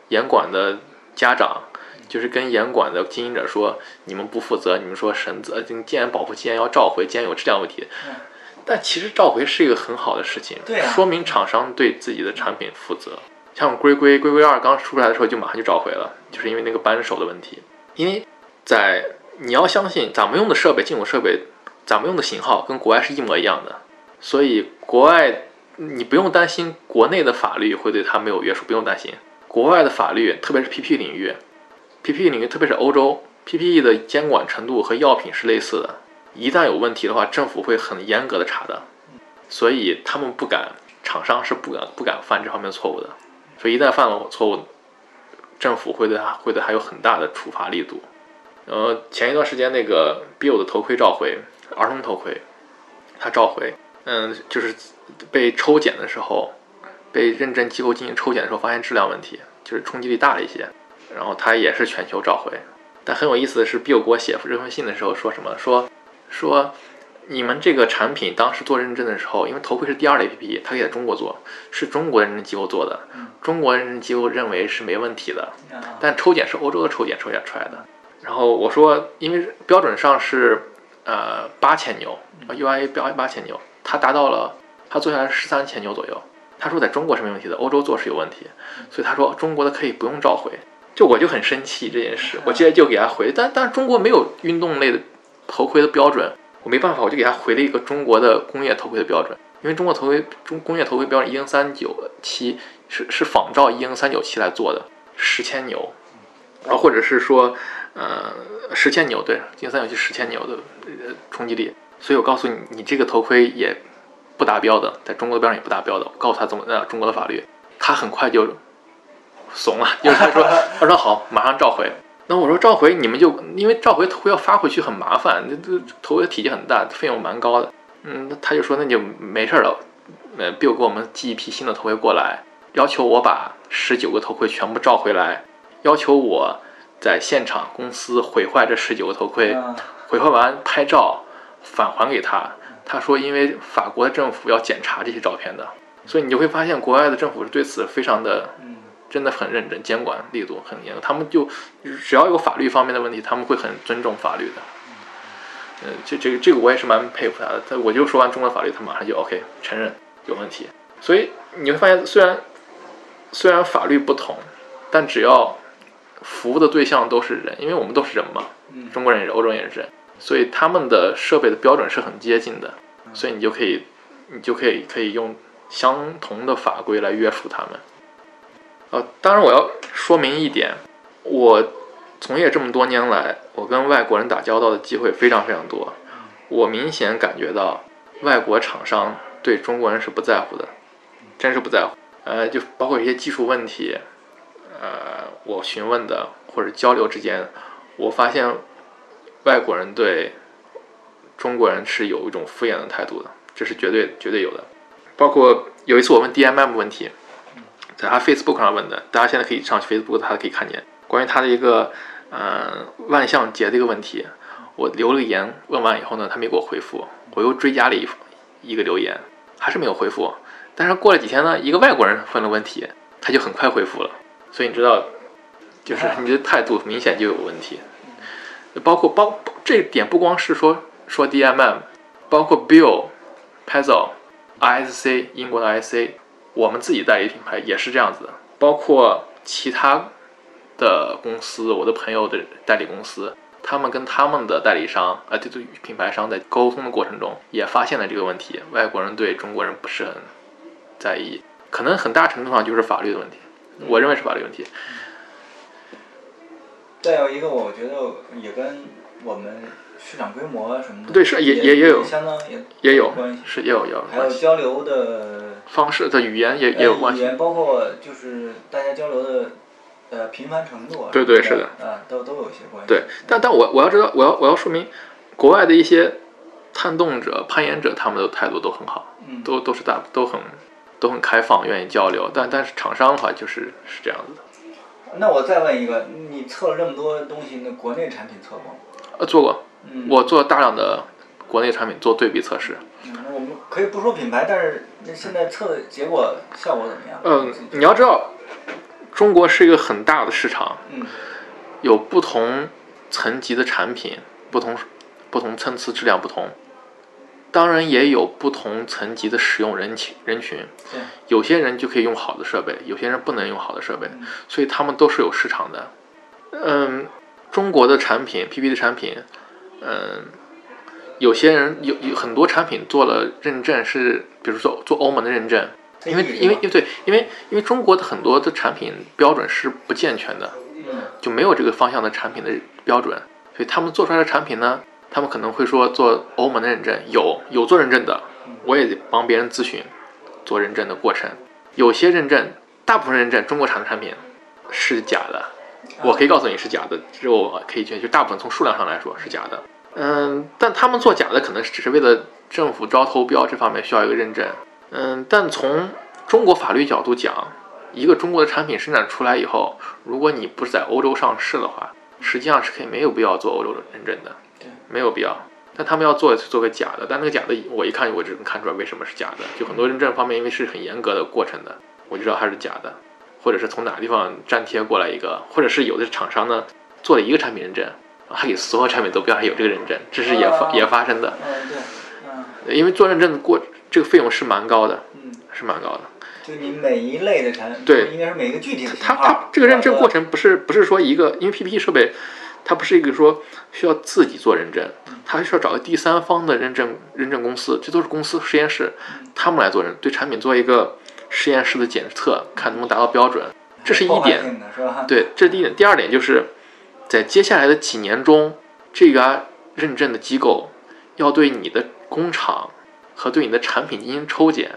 严管的家长就是跟严管的经营者说，你们不负责，你们说绳子，呃，既然保护既然要召回，既然有质量问题，但其实召回是一个很好的事情，对，说明厂商对自己的产品负责。像龟龟龟龟二刚出来的时候就马上就召回了，就是因为那个扳手的问题。因为在你要相信咱们用的设备、进口设备，咱们用的型号跟国外是一模一样的，所以国外你不用担心国内的法律会对它没有约束，不用担心。国外的法律，特别是 PPE 领域，PPE 领域特别是欧洲，PPE 的监管程度和药品是类似的，一旦有问题的话，政府会很严格的查的，所以他们不敢，厂商是不敢不敢犯这方面错误的，所以一旦犯了错误，政府会对他会对他有很大的处罚力度。呃，前一段时间那个 Bill 的头盔召回，儿童头盔，他召回，嗯，就是被抽检的时候，被认证机构进行抽检的时候，发现质量问题，就是冲击力大了一些，然后他也是全球召回。但很有意思的是，Bill 给我写这封信的时候说什么？说说你们这个产品当时做认证的时候，因为头盔是第二类 PPE，他可以在中国做，是中国认证机构做的，中国认证机构认为是没问题的，但抽检是欧洲的抽检抽检出来的。然后我说，因为标准上是呃八千牛，UIA 标八千牛，它达到了，它做下来十三千牛左右。他说在中国是没问题的，欧洲做是有问题，所以他说中国的可以不用召回。就我就很生气这件事，我直接就给他回，但但是中国没有运动类的头盔的标准，我没办法，我就给他回了一个中国的工业头盔的标准，因为中国头盔中工业头盔标准 EN 三九七是是仿照 EN 三九七来做的，十千牛，然后或者是说。呃，十千牛对，金三九七十千牛的呃冲击力，所以我告诉你，你这个头盔也不达标的，在中国的标准也不达标的。我告诉他怎么呃中国的法律，他很快就怂了，就是他说他说好，马上召回。那我说召回你们就因为召回头盔要发回去很麻烦，这这头盔体积很大，费用蛮高的。嗯，他就说那就没事了，呃，Bill 给我们寄一批新的头盔过来，要求我把十九个头盔全部召回来，要求我。在现场，公司毁坏这十九个头盔，毁坏完拍照返还给他。他说，因为法国的政府要检查这些照片的，所以你就会发现国外的政府是对此非常的，真的很认真，监管力度很严。他们就只要有法律方面的问题，他们会很尊重法律的。嗯，这这个这个我也是蛮佩服他的。他我就说完中国法律，他马上就 OK 承认有问题。所以你会发现，虽然虽然法律不同，但只要。服务的对象都是人，因为我们都是人嘛，中国人也是，欧洲人也是人，所以他们的设备的标准是很接近的，所以你就可以，你就可以可以用相同的法规来约束他们。呃，当然我要说明一点，我从业这么多年来，我跟外国人打交道的机会非常非常多，我明显感觉到外国厂商对中国人是不在乎的，真是不在乎。呃，就包括一些技术问题。呃，我询问的或者交流之间，我发现外国人对中国人是有一种敷衍的态度的，这是绝对绝对有的。包括有一次我问 DMM 问题，在他 Facebook 上问的，大家现在可以上 Facebook，他可以看见关于他的一个呃万象节的一个问题，我留了言，问完以后呢，他没给我回复，我又追加了一一个留言，还是没有回复。但是过了几天呢，一个外国人问了问题，他就很快回复了。所以你知道，就是你的态度明显就有问题，包括包这点不光是说说 DMM，包括 Bill、Pezzo、ISC 英国的 ISC，我们自己代理品牌也是这样子的，包括其他的公司，我的朋友的代理公司，他们跟他们的代理商啊，对对品牌商在沟通的过程中也发现了这个问题，外国人对中国人不是很在意，可能很大程度上就是法律的问题。我认为是法律问题。再有一个，我觉得也跟我们市场规模什么的，对，是也也也有相当也也有关系，是也有也有还有交流的方式的语言也也有关系，语言包括就是大家交流的呃频繁程度啊，对对是的，啊都都有一些关系。对，但但我我要知道，我要我要说明，国外的一些探洞者、攀岩者，他们的态度都很好，都都是大都很。都很开放，愿意交流，但但是厂商的话就是是这样子的。那我再问一个，你测了这么多东西，那国内产品测过吗？呃，做过，我做大量的国内产品做对比测试。嗯，我们可以不说品牌，但是那现在测的结果效果怎么样？嗯，你要知道，中国是一个很大的市场，嗯，有不同层级的产品，不同不同参差、质量不同。当然也有不同层级的使用人群人群，有些人就可以用好的设备，有些人不能用好的设备，嗯。所以他们都是有市场的。嗯，中国的产品 PP 的产品，嗯，有些人有有很多产品做了认证是，比如说做欧盟的认证，因为因为因为对，因为因为中国的很多的产品标准是不健全的，嗯。就没有这个方向的产品的标准，所以他们做出来的产品呢，他们可能会说做欧盟的认证，有有做认证的，我也帮别人咨询做认证的过程。有些认证，大部分认证中国产的产品是假的，我可以告诉你是假的，只有我可以确定，就大部分从数量上来说是假的。嗯，但他们做假的可能只是为了政府招投标这方面需要一个认证。嗯，但从中国法律角度讲，一个中国的产品生产出来以后，如果你不是在欧洲上市的话，实际上是可以没有必要做欧洲的认证的，没有必要。但他们要做做个假的，但那个假的我一看我就能看出来为什么是假的。就很多认证方面，因为是很严格的过程的，我就知道它是假的，或者是从哪个地方粘贴过来一个，或者是有的厂商呢做了一个产品认证，还给所有产品都标上有这个认证，这是也发啊也发生的。嗯对，嗯因为做认证的过这个费用是蛮高的，嗯，是蛮高的。就你每一类的产品，对应该是每一个具体它它这个认证过程，程不是不是说一个，因为 PPT 设备它不是一个说需要自己做认证，它需要找个第三方的认证认证公司，这都是公司实验室，他们来做认，对产品做一个实验室的检测，看能不能达到标准，这是一点。对，这是第一点。第二点就是在接下来的几年中，这个认证的机构要对你的工厂和对你的产品进行抽检，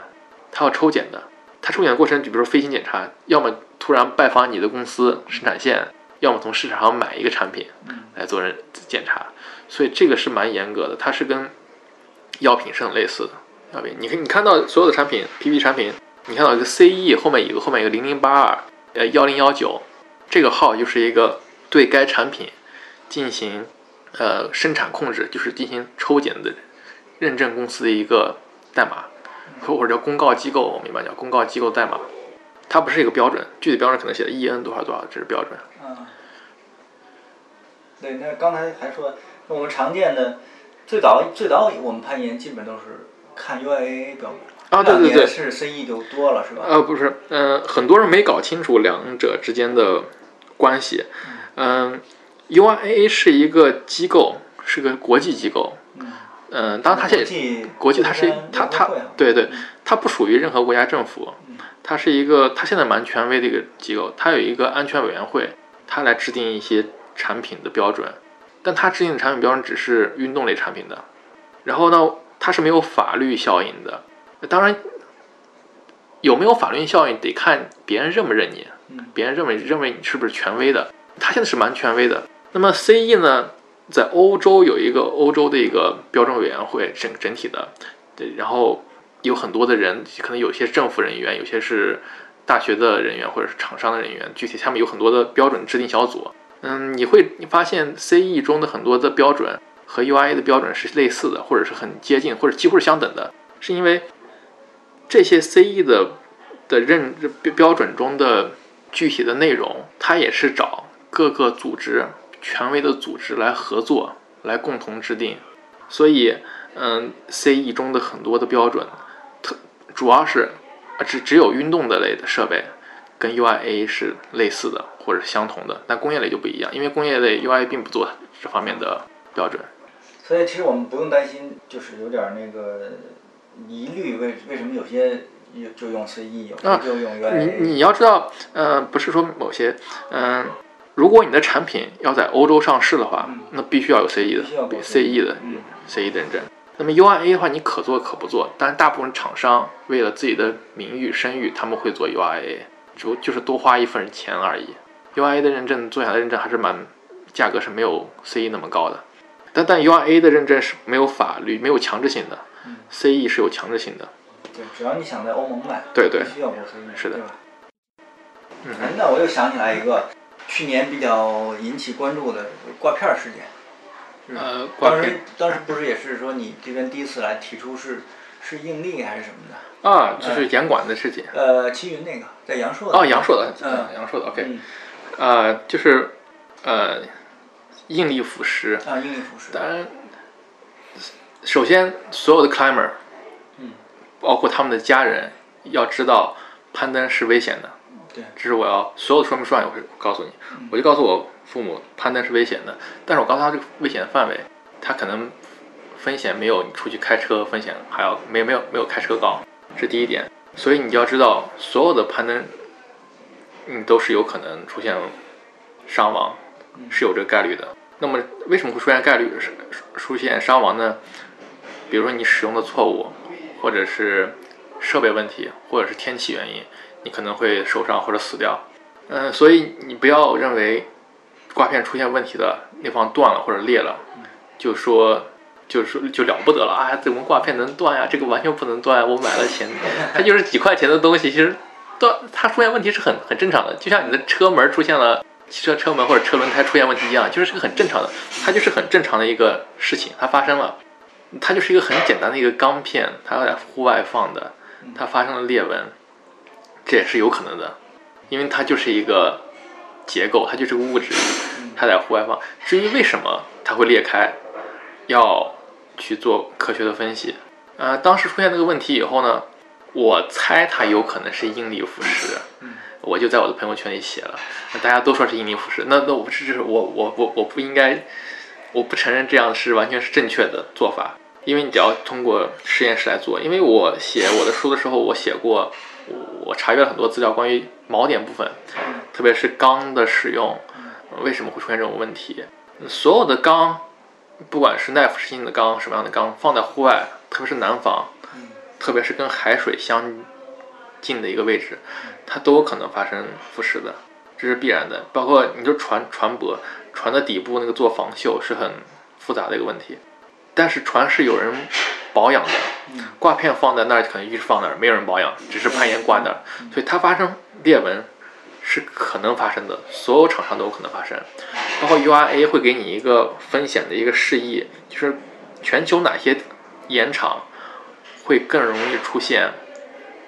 它要抽检的。它抽检的过程，就比如说飞行检查，要么突然拜访你的公司生产线，要么从市场上买一个产品来做人检查，所以这个是蛮严格的。它是跟药品是很类似的。药品，你看你看到所有的产品，PP 产品，你看到一个 CE 后面有个后面有个零零八二，呃幺零幺九，这个号就是一个对该产品进行呃生产控制，就是进行抽检的认证公司的一个代码，或者叫公告机构，我们一般叫公告机构代码。它不是一个标准，具体标准可能写的 EN 多少多少，这是标准。嗯，对，那刚才还说我们常见的最早最早我们攀岩基本都是看 UIA 标准啊对对对是 CE 就多了是吧？呃，不是，嗯、很多人没搞清楚两者之间的关系。嗯、UIA 是一个机构，是个国际机构。嗯嗯、当然它现在国际它是它它对对，它不属于任何国家政府嗯，它是一个它现在蛮权威的一个机构，它有一个安全委员会，它来制定一些产品的标准，但它制定的产品标准只是运动类产品的，然后呢，它是没有法律效应的，当然有没有法律效应得看别人认不认你嗯，别人认为认为你是不是权威的，它现在是蛮权威的。那么 CE 呢，在欧洲有一个欧洲的一个标准委员会，整整体的，对，然后有很多的人，可能有些政府人员，有些是大学的人员或者是厂商的人员，具体他们有很多的标准制定小组。嗯，你会你发现 CE 中的很多的标准和 UIA 的标准是类似的，或者是很接近，或者几乎是相等的，是因为这些 CE 的的认标准中的具体的内容，它也是找各个组织权威的组织来合作，来共同制定。所以，嗯，CE 中的很多的标准，主要是啊只只有运动的类的设备跟 UIA 是类似的或者相同的，但工业类就不一样，因为工业类 UIA 并不做这方面的标准。所以其实我们不用担心，就是有点儿那个疑虑，为为什么有些有就用 CE，有就用你 UIA？你要知道，呃，不是说某些，嗯、如果你的产品要在欧洲上市的话，嗯那必须要有 CE 的 CE 的嗯 CE 的认证。那么 UIA 的话，你可做可不做，但是大部分厂商为了自己的名誉声誉，他们会做 UIA，就就是多花一份钱而已。UIA 的认证做下来认证还是蛮价格是没有 CE 那么高的，但但 UIA 的认证是没有法律没有强制性的嗯，CE 是有强制性的。对，只要你想在欧盟买，对对必须要过 CE，是的？嗯哎，那我又想起来一个去年比较引起关注的挂片儿事件。是呃，挂当时当时不是也是说你这边第一次来提出是是应力还是什么的？啊，就是严管的事情。呃，齐云那个在阳朔的。哦，阳朔的，嗯阳朔的，OK，嗯呃，就是呃，应力腐蚀，啊，应力腐蚀。当然，首先所有的 climber，嗯，包括他们的家人，要知道攀登是危险的。对，这是我要所有的说明书上也会告诉你。我就告诉我父母，攀登是危险的，但是我告诉他这个危险的范围，他可能风险没有你出去开车风险还要没没有没有开车高，这第一点。所以你就要知道，所有的攀登，你，都是有可能出现伤亡，是有这个概率的。那么为什么会出现概率是出现伤亡呢？比如说你使用的错误，或者是设备问题，或者是天气原因，你可能会受伤或者死掉。嗯，所以你不要认为挂片出现问题的那方断了或者裂了，就说就说就了不得了啊！怎么挂片能断呀？这个完全不能断，我买了钱，它就是几块钱的东西，其实断它出现问题是很很正常的，就像你的车门出现了。汽车车门或者车轮胎出现问题一样，就是是个很正常的，它就是很正常的一个事情，它发生了，它就是一个很简单的一个钢片，它要在户外放的，它发生了裂纹，这也是有可能的，因为它就是一个结构，它就是个物质，它在户外放。至于为什么它会裂开，要去做科学的分析。呃，当时出现这个问题以后呢，我猜它有可能是应力腐蚀。我就在我的朋友圈里写了，大家都说是应力腐蚀，那那我不是就是我我我我不应该，我不承认这样是完全是正确的做法，因为你只要通过实验室来做，因为我写我的书的时候，我写过，我查阅了很多资料关于锚点部分，特别是钢的使用，为什么会出现这种问题？所有的钢，不管是耐腐蚀性的钢，什么样的钢，放在户外，特别是南方，特别是跟海水相近的一个位置。它都有可能发生腐蚀的，这是必然的。包括你就船船舶，船的底部那个做防锈是很复杂的一个问题，但是船是有人保养的，挂片放在那儿可能一直放那儿，没有人保养，只是攀岩挂那儿，所以它发生裂纹是可能发生的，所有厂商都有可能发生。包括 URA 会给你一个风险的一个示意，就是全球哪些岩场会更容易出现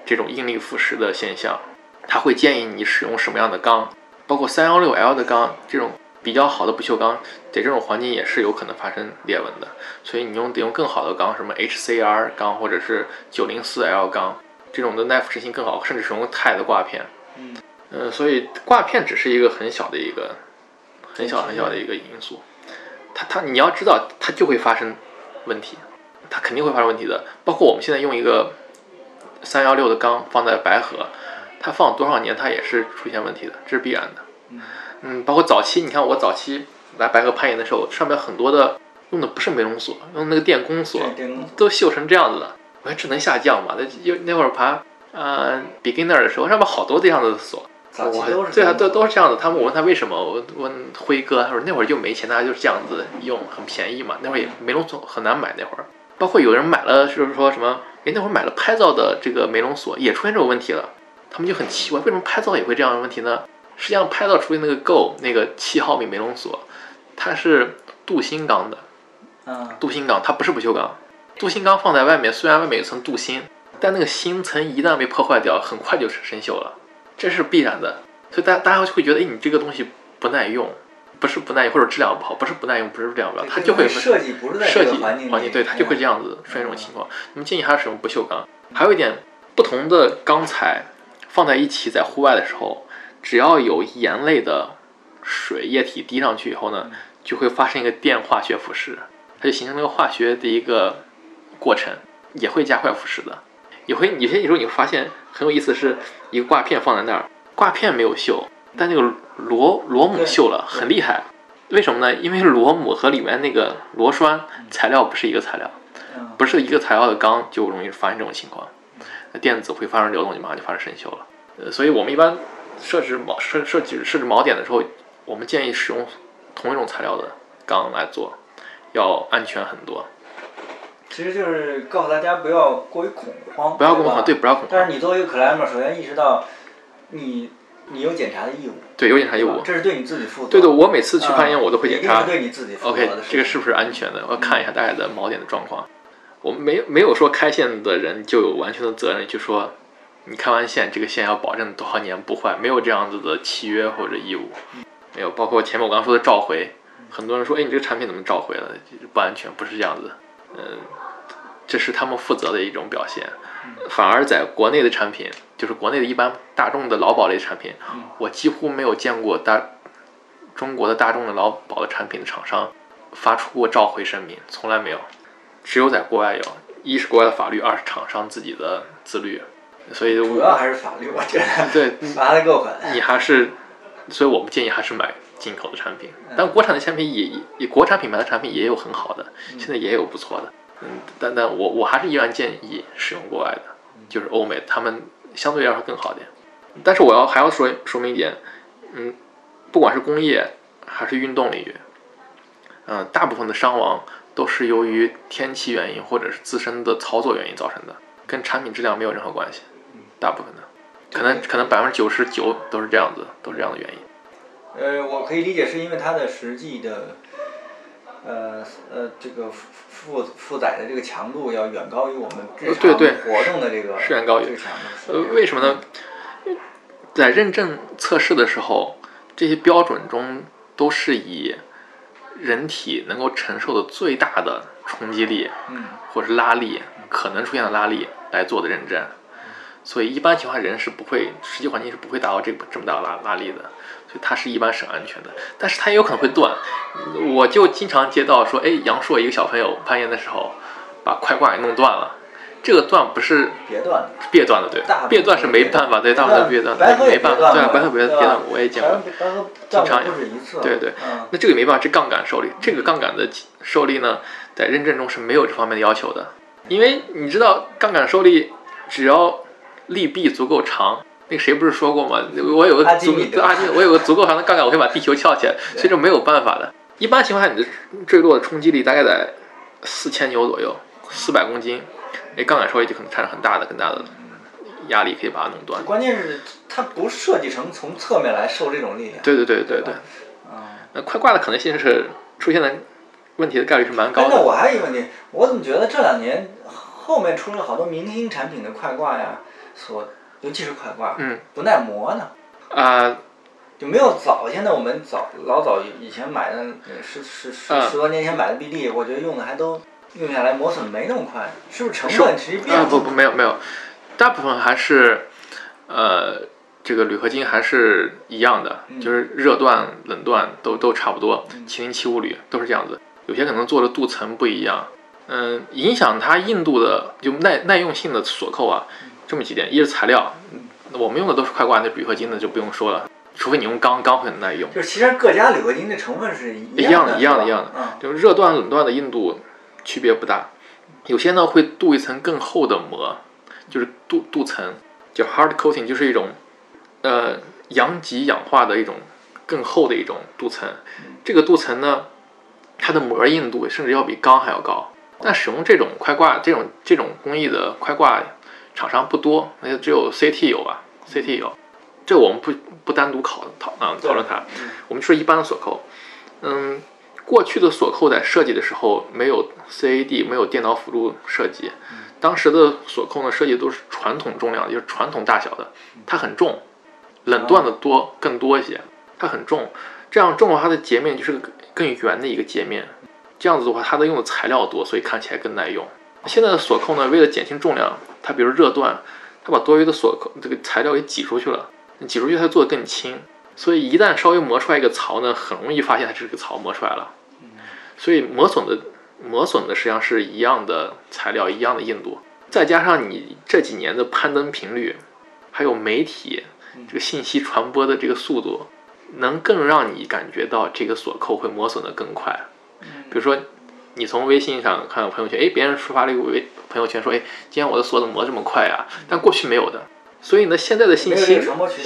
这种应力腐蚀的现象。他会建议你使用什么样的钢，包括三幺六 L 的钢，这种比较好的不锈钢，在这种环境也是有可能发生裂纹的。所以你用得用更好的钢，什么 HCR 钢或者是九零四 L 钢，这种的耐腐蚀性更好，甚至使用钛的挂片。嗯，呃，所以挂片只是一个很小的一个很小很小的一个因素。它它你要知道，它就会发生问题，它肯定会发生问题的。包括我们现在用一个三幺六的缸放在白河。它放多少年，它也是出现问题的，这是必然的。嗯，包括早期，你看我早期来白河攀岩的时候，上面很多的用的不是梅龙锁，用那个电工锁，都锈成这样子了。我说这能下降吗？那那那会儿爬呃 beginner 的时候，上面好多这样的锁。我对啊，都都是这样的。他们我问他为什么，我问辉哥，他说那会儿就没钱，大家就是这样子用，很便宜嘛。那会儿也梅龙锁很难买，那会儿包括有人买了，就是说什么，哎，那会儿买了拍照的这个梅龙锁，也出现这种问题了。他们就很奇怪，为什么拍照也会这样的问题呢？实际上，拍照出现那个 Go 那个七毫米梅龙锁，它是镀锌钢的。嗯，镀锌钢，它不是不锈钢。镀锌钢放在外面，虽然外面有层镀锌，但那个锌层一旦被破坏掉，很快就生锈了，这是必然的。所以大大家会觉得，哎，你这个东西不耐用，不是不耐用，或者质量不好，不是不耐用，不是质量不好，它就会设计不是在设计环境环境，对，它就会这样子出现这种情况。那么建议还是使用不锈钢。还有一点，不同的钢材。放在一起，在户外的时候，只要有盐类的水液体滴上去以后呢，就会发生一个电化学腐蚀，它就形成那个化学的一个过程，也会加快腐蚀的。也会有些时候你会发现很有意思，是一个挂片放在那儿，挂片没有锈，但那个螺螺母锈了，很厉害。为什么呢？因为螺母和里面那个螺栓材料不是一个材料，不是一个材料的钢就容易发生这种情况。电子会发生流动，就马上就发生生锈了。呃，所以我们一般设置锚设设计设置锚点的时候，我们建议使用同一种材料的钢来做，要安全很多。其实就是告诉大家不要过于恐慌，不要恐慌，对，不要恐慌。但是你作为一个 climber，首先意识到你你有检查的义务，对，有检查义务，这是对你自己负责。对的，我每次去攀岩我都会检查，对你自己负责 OK，这个是不是安全的？我要看一下大家的锚点的状况。我们没没有说开线的人就有完全的责任，就说你开完线，这个线要保证多少年不坏，没有这样子的契约或者义务，没有。包括前面我刚说的召回，很多人说，哎，你这个产品怎么召回了？不安全，不是这样子。嗯，这是他们负责的一种表现。反而在国内的产品，就是国内的一般大众的劳保类产品，我几乎没有见过大中国的大众的劳保的产品的厂商发出过召回声明，从来没有，只有在国外有。一是国外的法律，二是厂商自己的自律，所以主要还是法律，我觉得对罚的够狠。你还是，所以我们建议还是买进口的产品，但国产的产品也也国产品牌的产品也有很好的，现在也有不错的，嗯，但但我我还是依然建议使用国外的，就是欧美，他们相对来说更好点。但是我要还要说说明一点，嗯，不管是工业还是运动领域，嗯，大部分的伤亡。都是由于天气原因或者是自身的操作原因造成的，跟产品质量没有任何关系。大部分的，可能可能百分之九十九都是这样子，都是这样的原因。呃，我可以理解是因为它的实际的，呃呃，这个负负载的这个强度要远高于我们日常活动的这个是远高于呃，为什么呢？在认证测试的时候，这些标准中都是以。人体能够承受的最大的冲击力，嗯，或者是拉力，可能出现的拉力来做的认证，所以一般情况下人是不会，实际环境是不会达到这个这么大的拉拉力的，所以它是一般是安全的，但是它也有可能会断。我就经常接到说，哎，阳朔一个小朋友攀岩的时候把快挂给弄断了。这个断不是别断，别断的对，别断是没办法，对，大部分别断，没办法，对啊，白鹤别别断，我也见过，经常有，对对，那这个没办法，这杠杆受力，这个杠杆的受力呢，在认证中是没有这方面的要求的，因为你知道杠杆受力，只要力臂足够长，那个谁不是说过吗？我有个足，阿基，我有个足够长的杠杆，我可以把地球翘起来，所以这没有办法的。一般情况下，你的坠落的冲击力大概在四千牛左右，四百公斤。那杠杆受力就可能产生很大的、更大的压力，可以把它弄断。关键是它不设计成从侧面来受这种力量。对对对对对。啊。那快挂的可能性是出现的问题的概率是蛮高的。那我还有一个问题，我怎么觉得这两年后面出了好多明星产品的快挂呀，所尤其是快挂，嗯，不耐磨呢？啊，就没有早现在我们早老早以前买的十十十十多年前买的 BD，我觉得用的还都。用下来磨损没那么快，是不是成本其实变了不不没有没有，大部分还是，呃，这个铝合金还是一样的，就是热锻冷锻都都差不多，七零七五铝都是这样子，有些可能做的镀层不一样，嗯，影响它硬度的就耐耐用性的锁扣啊，这么几点，一是材料，我们用的都是快挂那铝合金的就不用说了，除非你用钢，钢会很耐用。就其实各家铝合金的成分是一样的，一样的，一样的，就是热锻冷锻的硬度。区别不大，有些呢会镀一层更厚的膜，就是镀镀层，叫 hard coating，就是一种呃阳极氧化的一种更厚的一种镀层。这个镀层呢，它的膜硬度甚至要比钢还要高。但使用这种快挂这种这种工艺的快挂厂商不多，那就只有 CT 有吧？CT 有，这我们不不单独考讨啊讨论它，我们说一般的锁扣，嗯。过去的锁扣在设计的时候没有 CAD，没有电脑辅助设计，当时的锁扣呢设计都是传统重量，就是传统大小的，它很重，冷锻的多更多一些，它很重，这样重的话它的截面就是更圆的一个截面，这样子的话它的用的材料多，所以看起来更耐用。现在的锁扣呢，为了减轻重量，它比如热锻，它把多余的锁扣这个材料给挤出去了，挤出去它做的更轻。所以一旦稍微磨出来一个槽呢，很容易发现它这个槽磨出来了。所以磨损的磨损的实际上是一样的材料，一样的硬度，再加上你这几年的攀登频率，还有媒体这个信息传播的这个速度，能更让你感觉到这个锁扣会磨损的更快。比如说，你从微信上看到朋友圈，哎，别人发了一个微朋友圈说，哎，今天我的锁怎么磨这么快啊？但过去没有的。所以呢，现在的信息，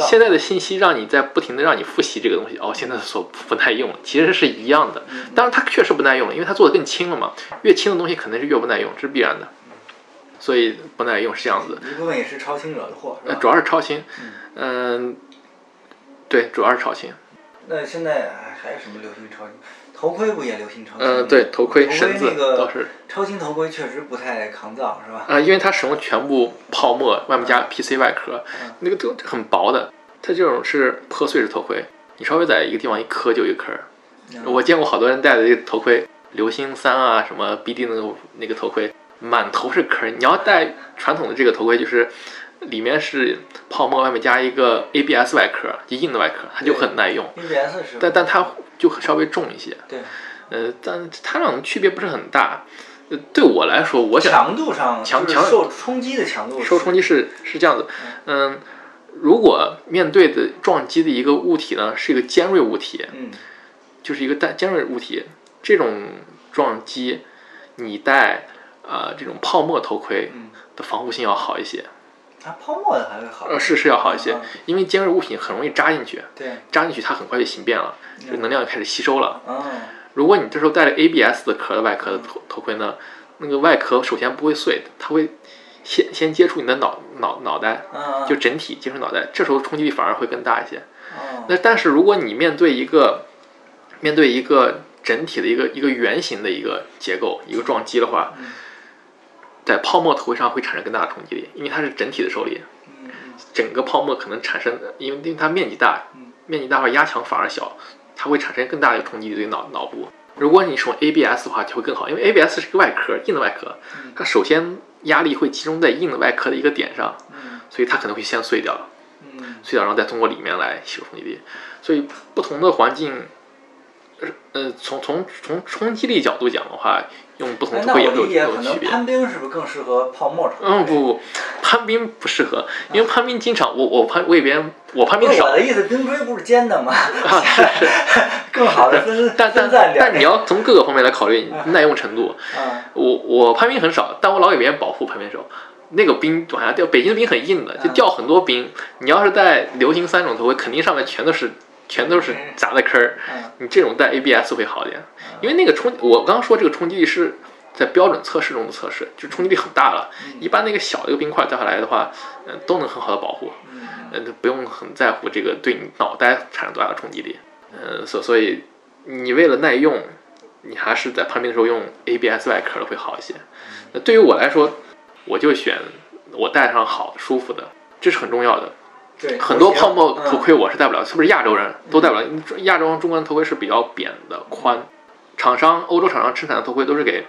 现在的信息让你在不停的让你复习这个东西。哦，现在的锁不耐用了，其实是一样的。当然，它确实不耐用了，因为它做的更轻了嘛。越轻的东西肯定是越不耐用，这是必然的。所以不耐用是这样子。一部分也是超轻惹的祸，主要是超轻。嗯，对，主要是超轻。那现在还有什么流行超轻？头盔不也流行超轻？嗯，对，头盔、绳子都是。超轻头盔确实不太抗造，是吧？啊，因为它使用全部泡沫，外面加 PC 外壳，那个都很薄的。它这种是破碎式头盔，你稍微在一个地方一磕就一颗。我见过好多人戴的这个头盔，流星三啊，什么 BD 那个那个头盔，满头是壳。你要戴传统的这个头盔，就是里面是泡沫，外面加一个 ABS 外壳，就硬的外壳，它就很耐用。ABS 是，但但它就稍微重一些。对，呃，但它俩区别不是很大。呃，对我来说，我想强度上强强受冲击的强度，受冲击是是这样子。嗯，如果面对的撞击的一个物体呢，是一个尖锐物体，嗯，就是一个带尖锐物体，这种撞击，你戴啊这种泡沫头盔的防护性要好一些。啊，泡沫的还会好？呃，是是要好一些，因为尖锐物品很容易扎进去，对，扎进去它很快就形变了，这能量就开始吸收了。嗯。如果你这时候戴了 ABS 的壳的外壳的头头盔呢，那个外壳首先不会碎，它会先先接触你的脑脑脑袋，就整体接触脑袋，这时候冲击力反而会更大一些。那但是如果你面对一个面对一个整体的一个一个圆形的一个结构一个撞击的话，在泡沫头盔上会产生更大的冲击力，因为它是整体的受力，整个泡沫可能产生，因为因为它面积大，面积大话压强反而小。它会产生更大的冲击力对脑脑部。如果你使用 ABS 的话，就会更好，因为 ABS 是个外壳，硬的外壳，它首先压力会集中在硬的外壳的一个点上，所以它可能会先碎掉，碎掉，然后再通过里面来吸收冲击力。所以不同的环境，呃，从从从冲击力角度讲的话。用不同头盔也会有有区别。攀冰是不是更适合泡沫嗯，不不，攀冰不适合，因为攀冰经常我我攀我给别人我攀冰少。我的意思，冰锥不是尖的吗？啊，是是。更好的分但但但你要从各个方面来考虑耐用程度。我我攀冰很少，但我老给别人保护攀冰手。那个冰往下掉，北京的冰很硬的，就掉很多冰。你要是在流行三种头盔，肯定上面全都是。全都是砸的坑儿，你这种带 ABS 会好点，因为那个冲，我刚说这个冲击力是在标准测试中的测试，就冲击力很大了。一般那个小的一个冰块掉下来的话，嗯，都能很好的保护，嗯，不用很在乎这个对你脑袋产生多大的冲击力，嗯，所所以你为了耐用，你还是在攀冰的时候用 ABS 外壳的会好一些。那对于我来说，我就选我戴上好舒服的，这是很重要的。很多泡沫头盔我是戴不了，是不是亚洲人都戴不了？亚洲中国人头盔是比较扁的宽，厂商欧洲厂商生产的头盔都是给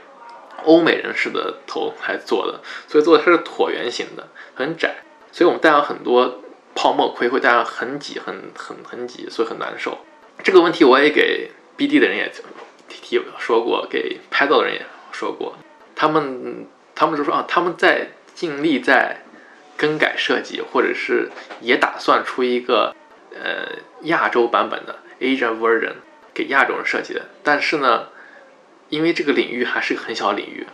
欧美人士的头来做的，所以做的它是椭圆形的，很窄，所以我们戴上很多泡沫盔会戴上很挤、很很很挤，所以很难受。这个问题我也给 BD 的人也提提说过，给拍照的人也说过，他们他们就说啊，他们在尽力在。更改设计，或者是也打算出一个呃亚洲版本的 Asian version 给亚洲人设计的。但是呢，因为这个领域还是个很小的领域，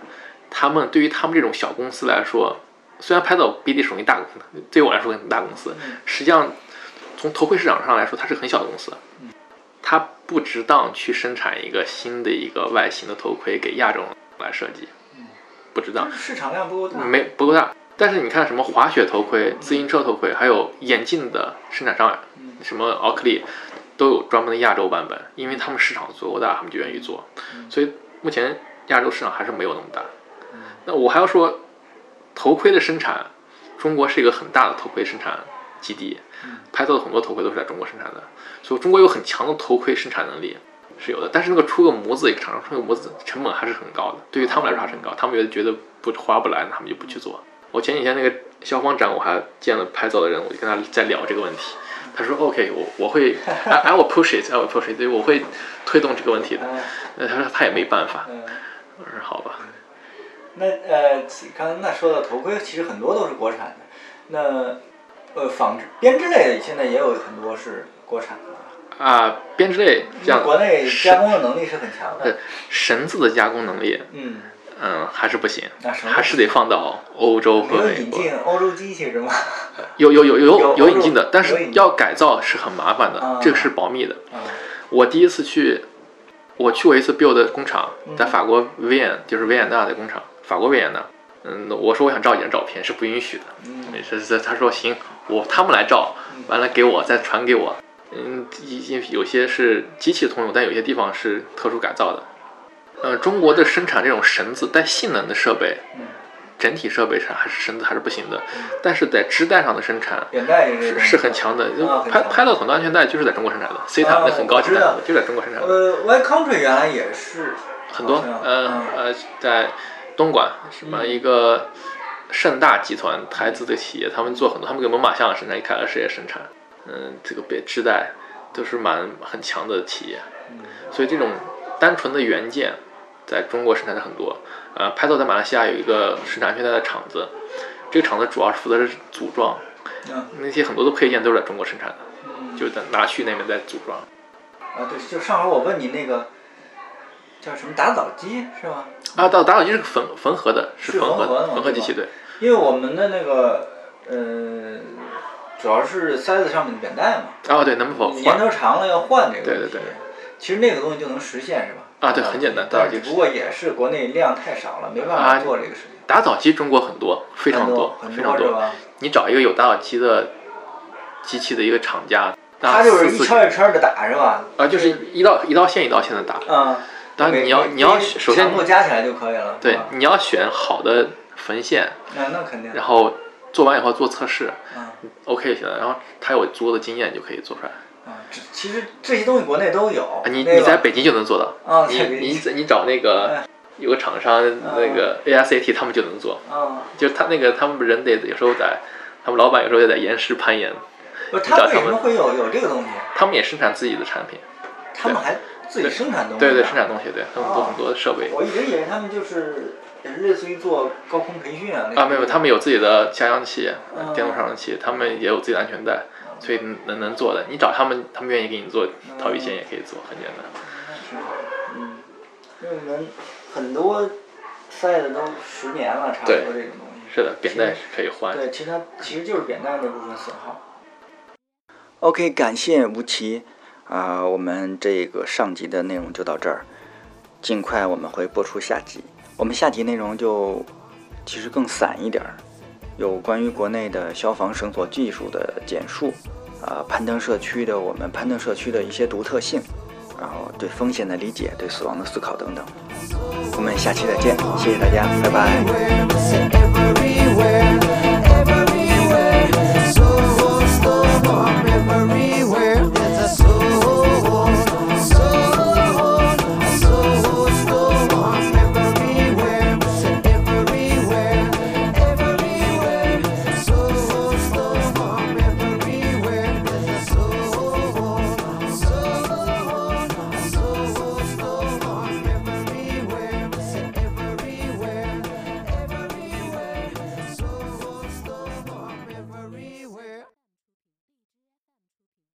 他们对于他们这种小公司来说，虽然拍到 BD 属于大公司，对我来说很大公司，实际上从头盔市场上来说，它是很小的公司，它不值当去生产一个新的一个外形的头盔给亚洲人来设计，不值当，市场量不够大，没不够大。但是你看，什么滑雪头盔、自行车头盔，还有眼镜的生产商，什么奥克利，都有专门的亚洲版本，因为他们市场足够大，他们就愿意做。所以目前亚洲市场还是没有那么大。那我还要说，头盔的生产，中国是一个很大的头盔生产基地，拍到的很多头盔都是在中国生产的，所以中国有很强的头盔生产能力是有的。但是那个出个模子，一个厂商出个模子，成本还是很高的，对于他们来说还是很高，他们觉得觉得不划不来，他们就不去做。我前几天那个消防展，我还见了拍照的人，我就跟他在聊这个问题。他说：“OK，我我会，I will push it，I will push it，对，我会推动这个问题的。”那他说他也没办法。我说：“好吧。”那呃，刚才那说到头盔，其实很多都是国产的。那呃，纺织编织类的现在也有很多是国产的。啊，编织类这样，国内加工的能力是很强的。绳子的加工能力。嗯。嗯，还是不行，还是得放到欧洲和美国。引进欧洲机器是吗？有有有有有引进的，但是要改造是很麻烦的，这个是保密的。我第一次去，我去过一次 build 工厂，在法国维也，就是维也纳的工厂，法国维也纳。嗯，我说我想照几张照片，是不允许的。没事，是他说行，我他们来照，完了给我再传给我。嗯，有有些是机器通用，但有些地方是特殊改造的。呃，中国的生产这种绳子带性能的设备，整体设备上还是绳子还是不行的。但是在织带上的生产是是很强的。就拍拍到很多安全带就是在中国生产的，C 塔那很高级的就在中国生产的。呃，Y Country 原来也是很多，呃呃，在东莞什么一个盛大集团台资的企业，他们做很多，他们给猛犸象生产，一凯乐石也生产，嗯，这个别织带都是蛮很强的企业，所以这种单纯的元件在中国生产的很多。呃，拍照在马来西亚有一个生产安全带的厂子，这个厂子主要是负责是组装，那些很多的配件都是在中国生产的，就在拿去那边再组装。啊，对，就上回我问你那个叫什么打枣机是吗？啊，打打枣机是缝缝合的，是缝合的缝合机器，对。因为我们的那个呃，主要是塞子上面的扁带嘛。啊，对，能否年头长了要换这个？对对对。其实那个东西就能实现是吧？啊，对，很简单，打。不过也是国内量太少了，没办法做这个事情。打枣机中国很多，非常多，非常多。你找一个有打枣机的机器的一个厂家。他就是一圈一圈的打是吧？啊，就是一道一道线一道线的打。嗯。当然你要你要首先。强度加起来就可以了。对，你要选好的缝线。那那肯定。然后做完以后做测试。嗯。OK 就行了，然后他有足够的经验就可以做出来。其实这些东西国内都有。你你在北京就能做到。啊，你你你找那个有个厂商那个 ASAT 他们就能做。啊。就他那个他们人得有时候在，他们老板有时候也在岩石攀岩。不，他为什么会有有这个东西？他们也生产自己的产品。他们还自己生产东西？对对，生产东西，对他们做很多的设备。我一直以为他们就是也是类似于做高空培训啊。啊，没有，他们有自己的下降器、电动上升器，他们也有自己的安全带，所以能能做的。你找他们，他们愿意给你做逃避线，也可以做，很简单。嗯，因为我们很多塞的都十年了，差不多这种东西。是的，扁担是可以换。对，其实它其实就是扁担那部分损耗。OK，感谢吴奇啊，我们这个上集的内容就到这儿，尽快我们会播出下集。我们下集内容就其实更散一点儿，有关于国内的消防绳索技术的简述，啊、攀登社区的我们攀登社区的一些独特性，然后对风险的理解、对死亡的思考等等。我们下期再见，谢谢大家，拜拜。Everywhere, everywhere, so, so, so, everywhere, so.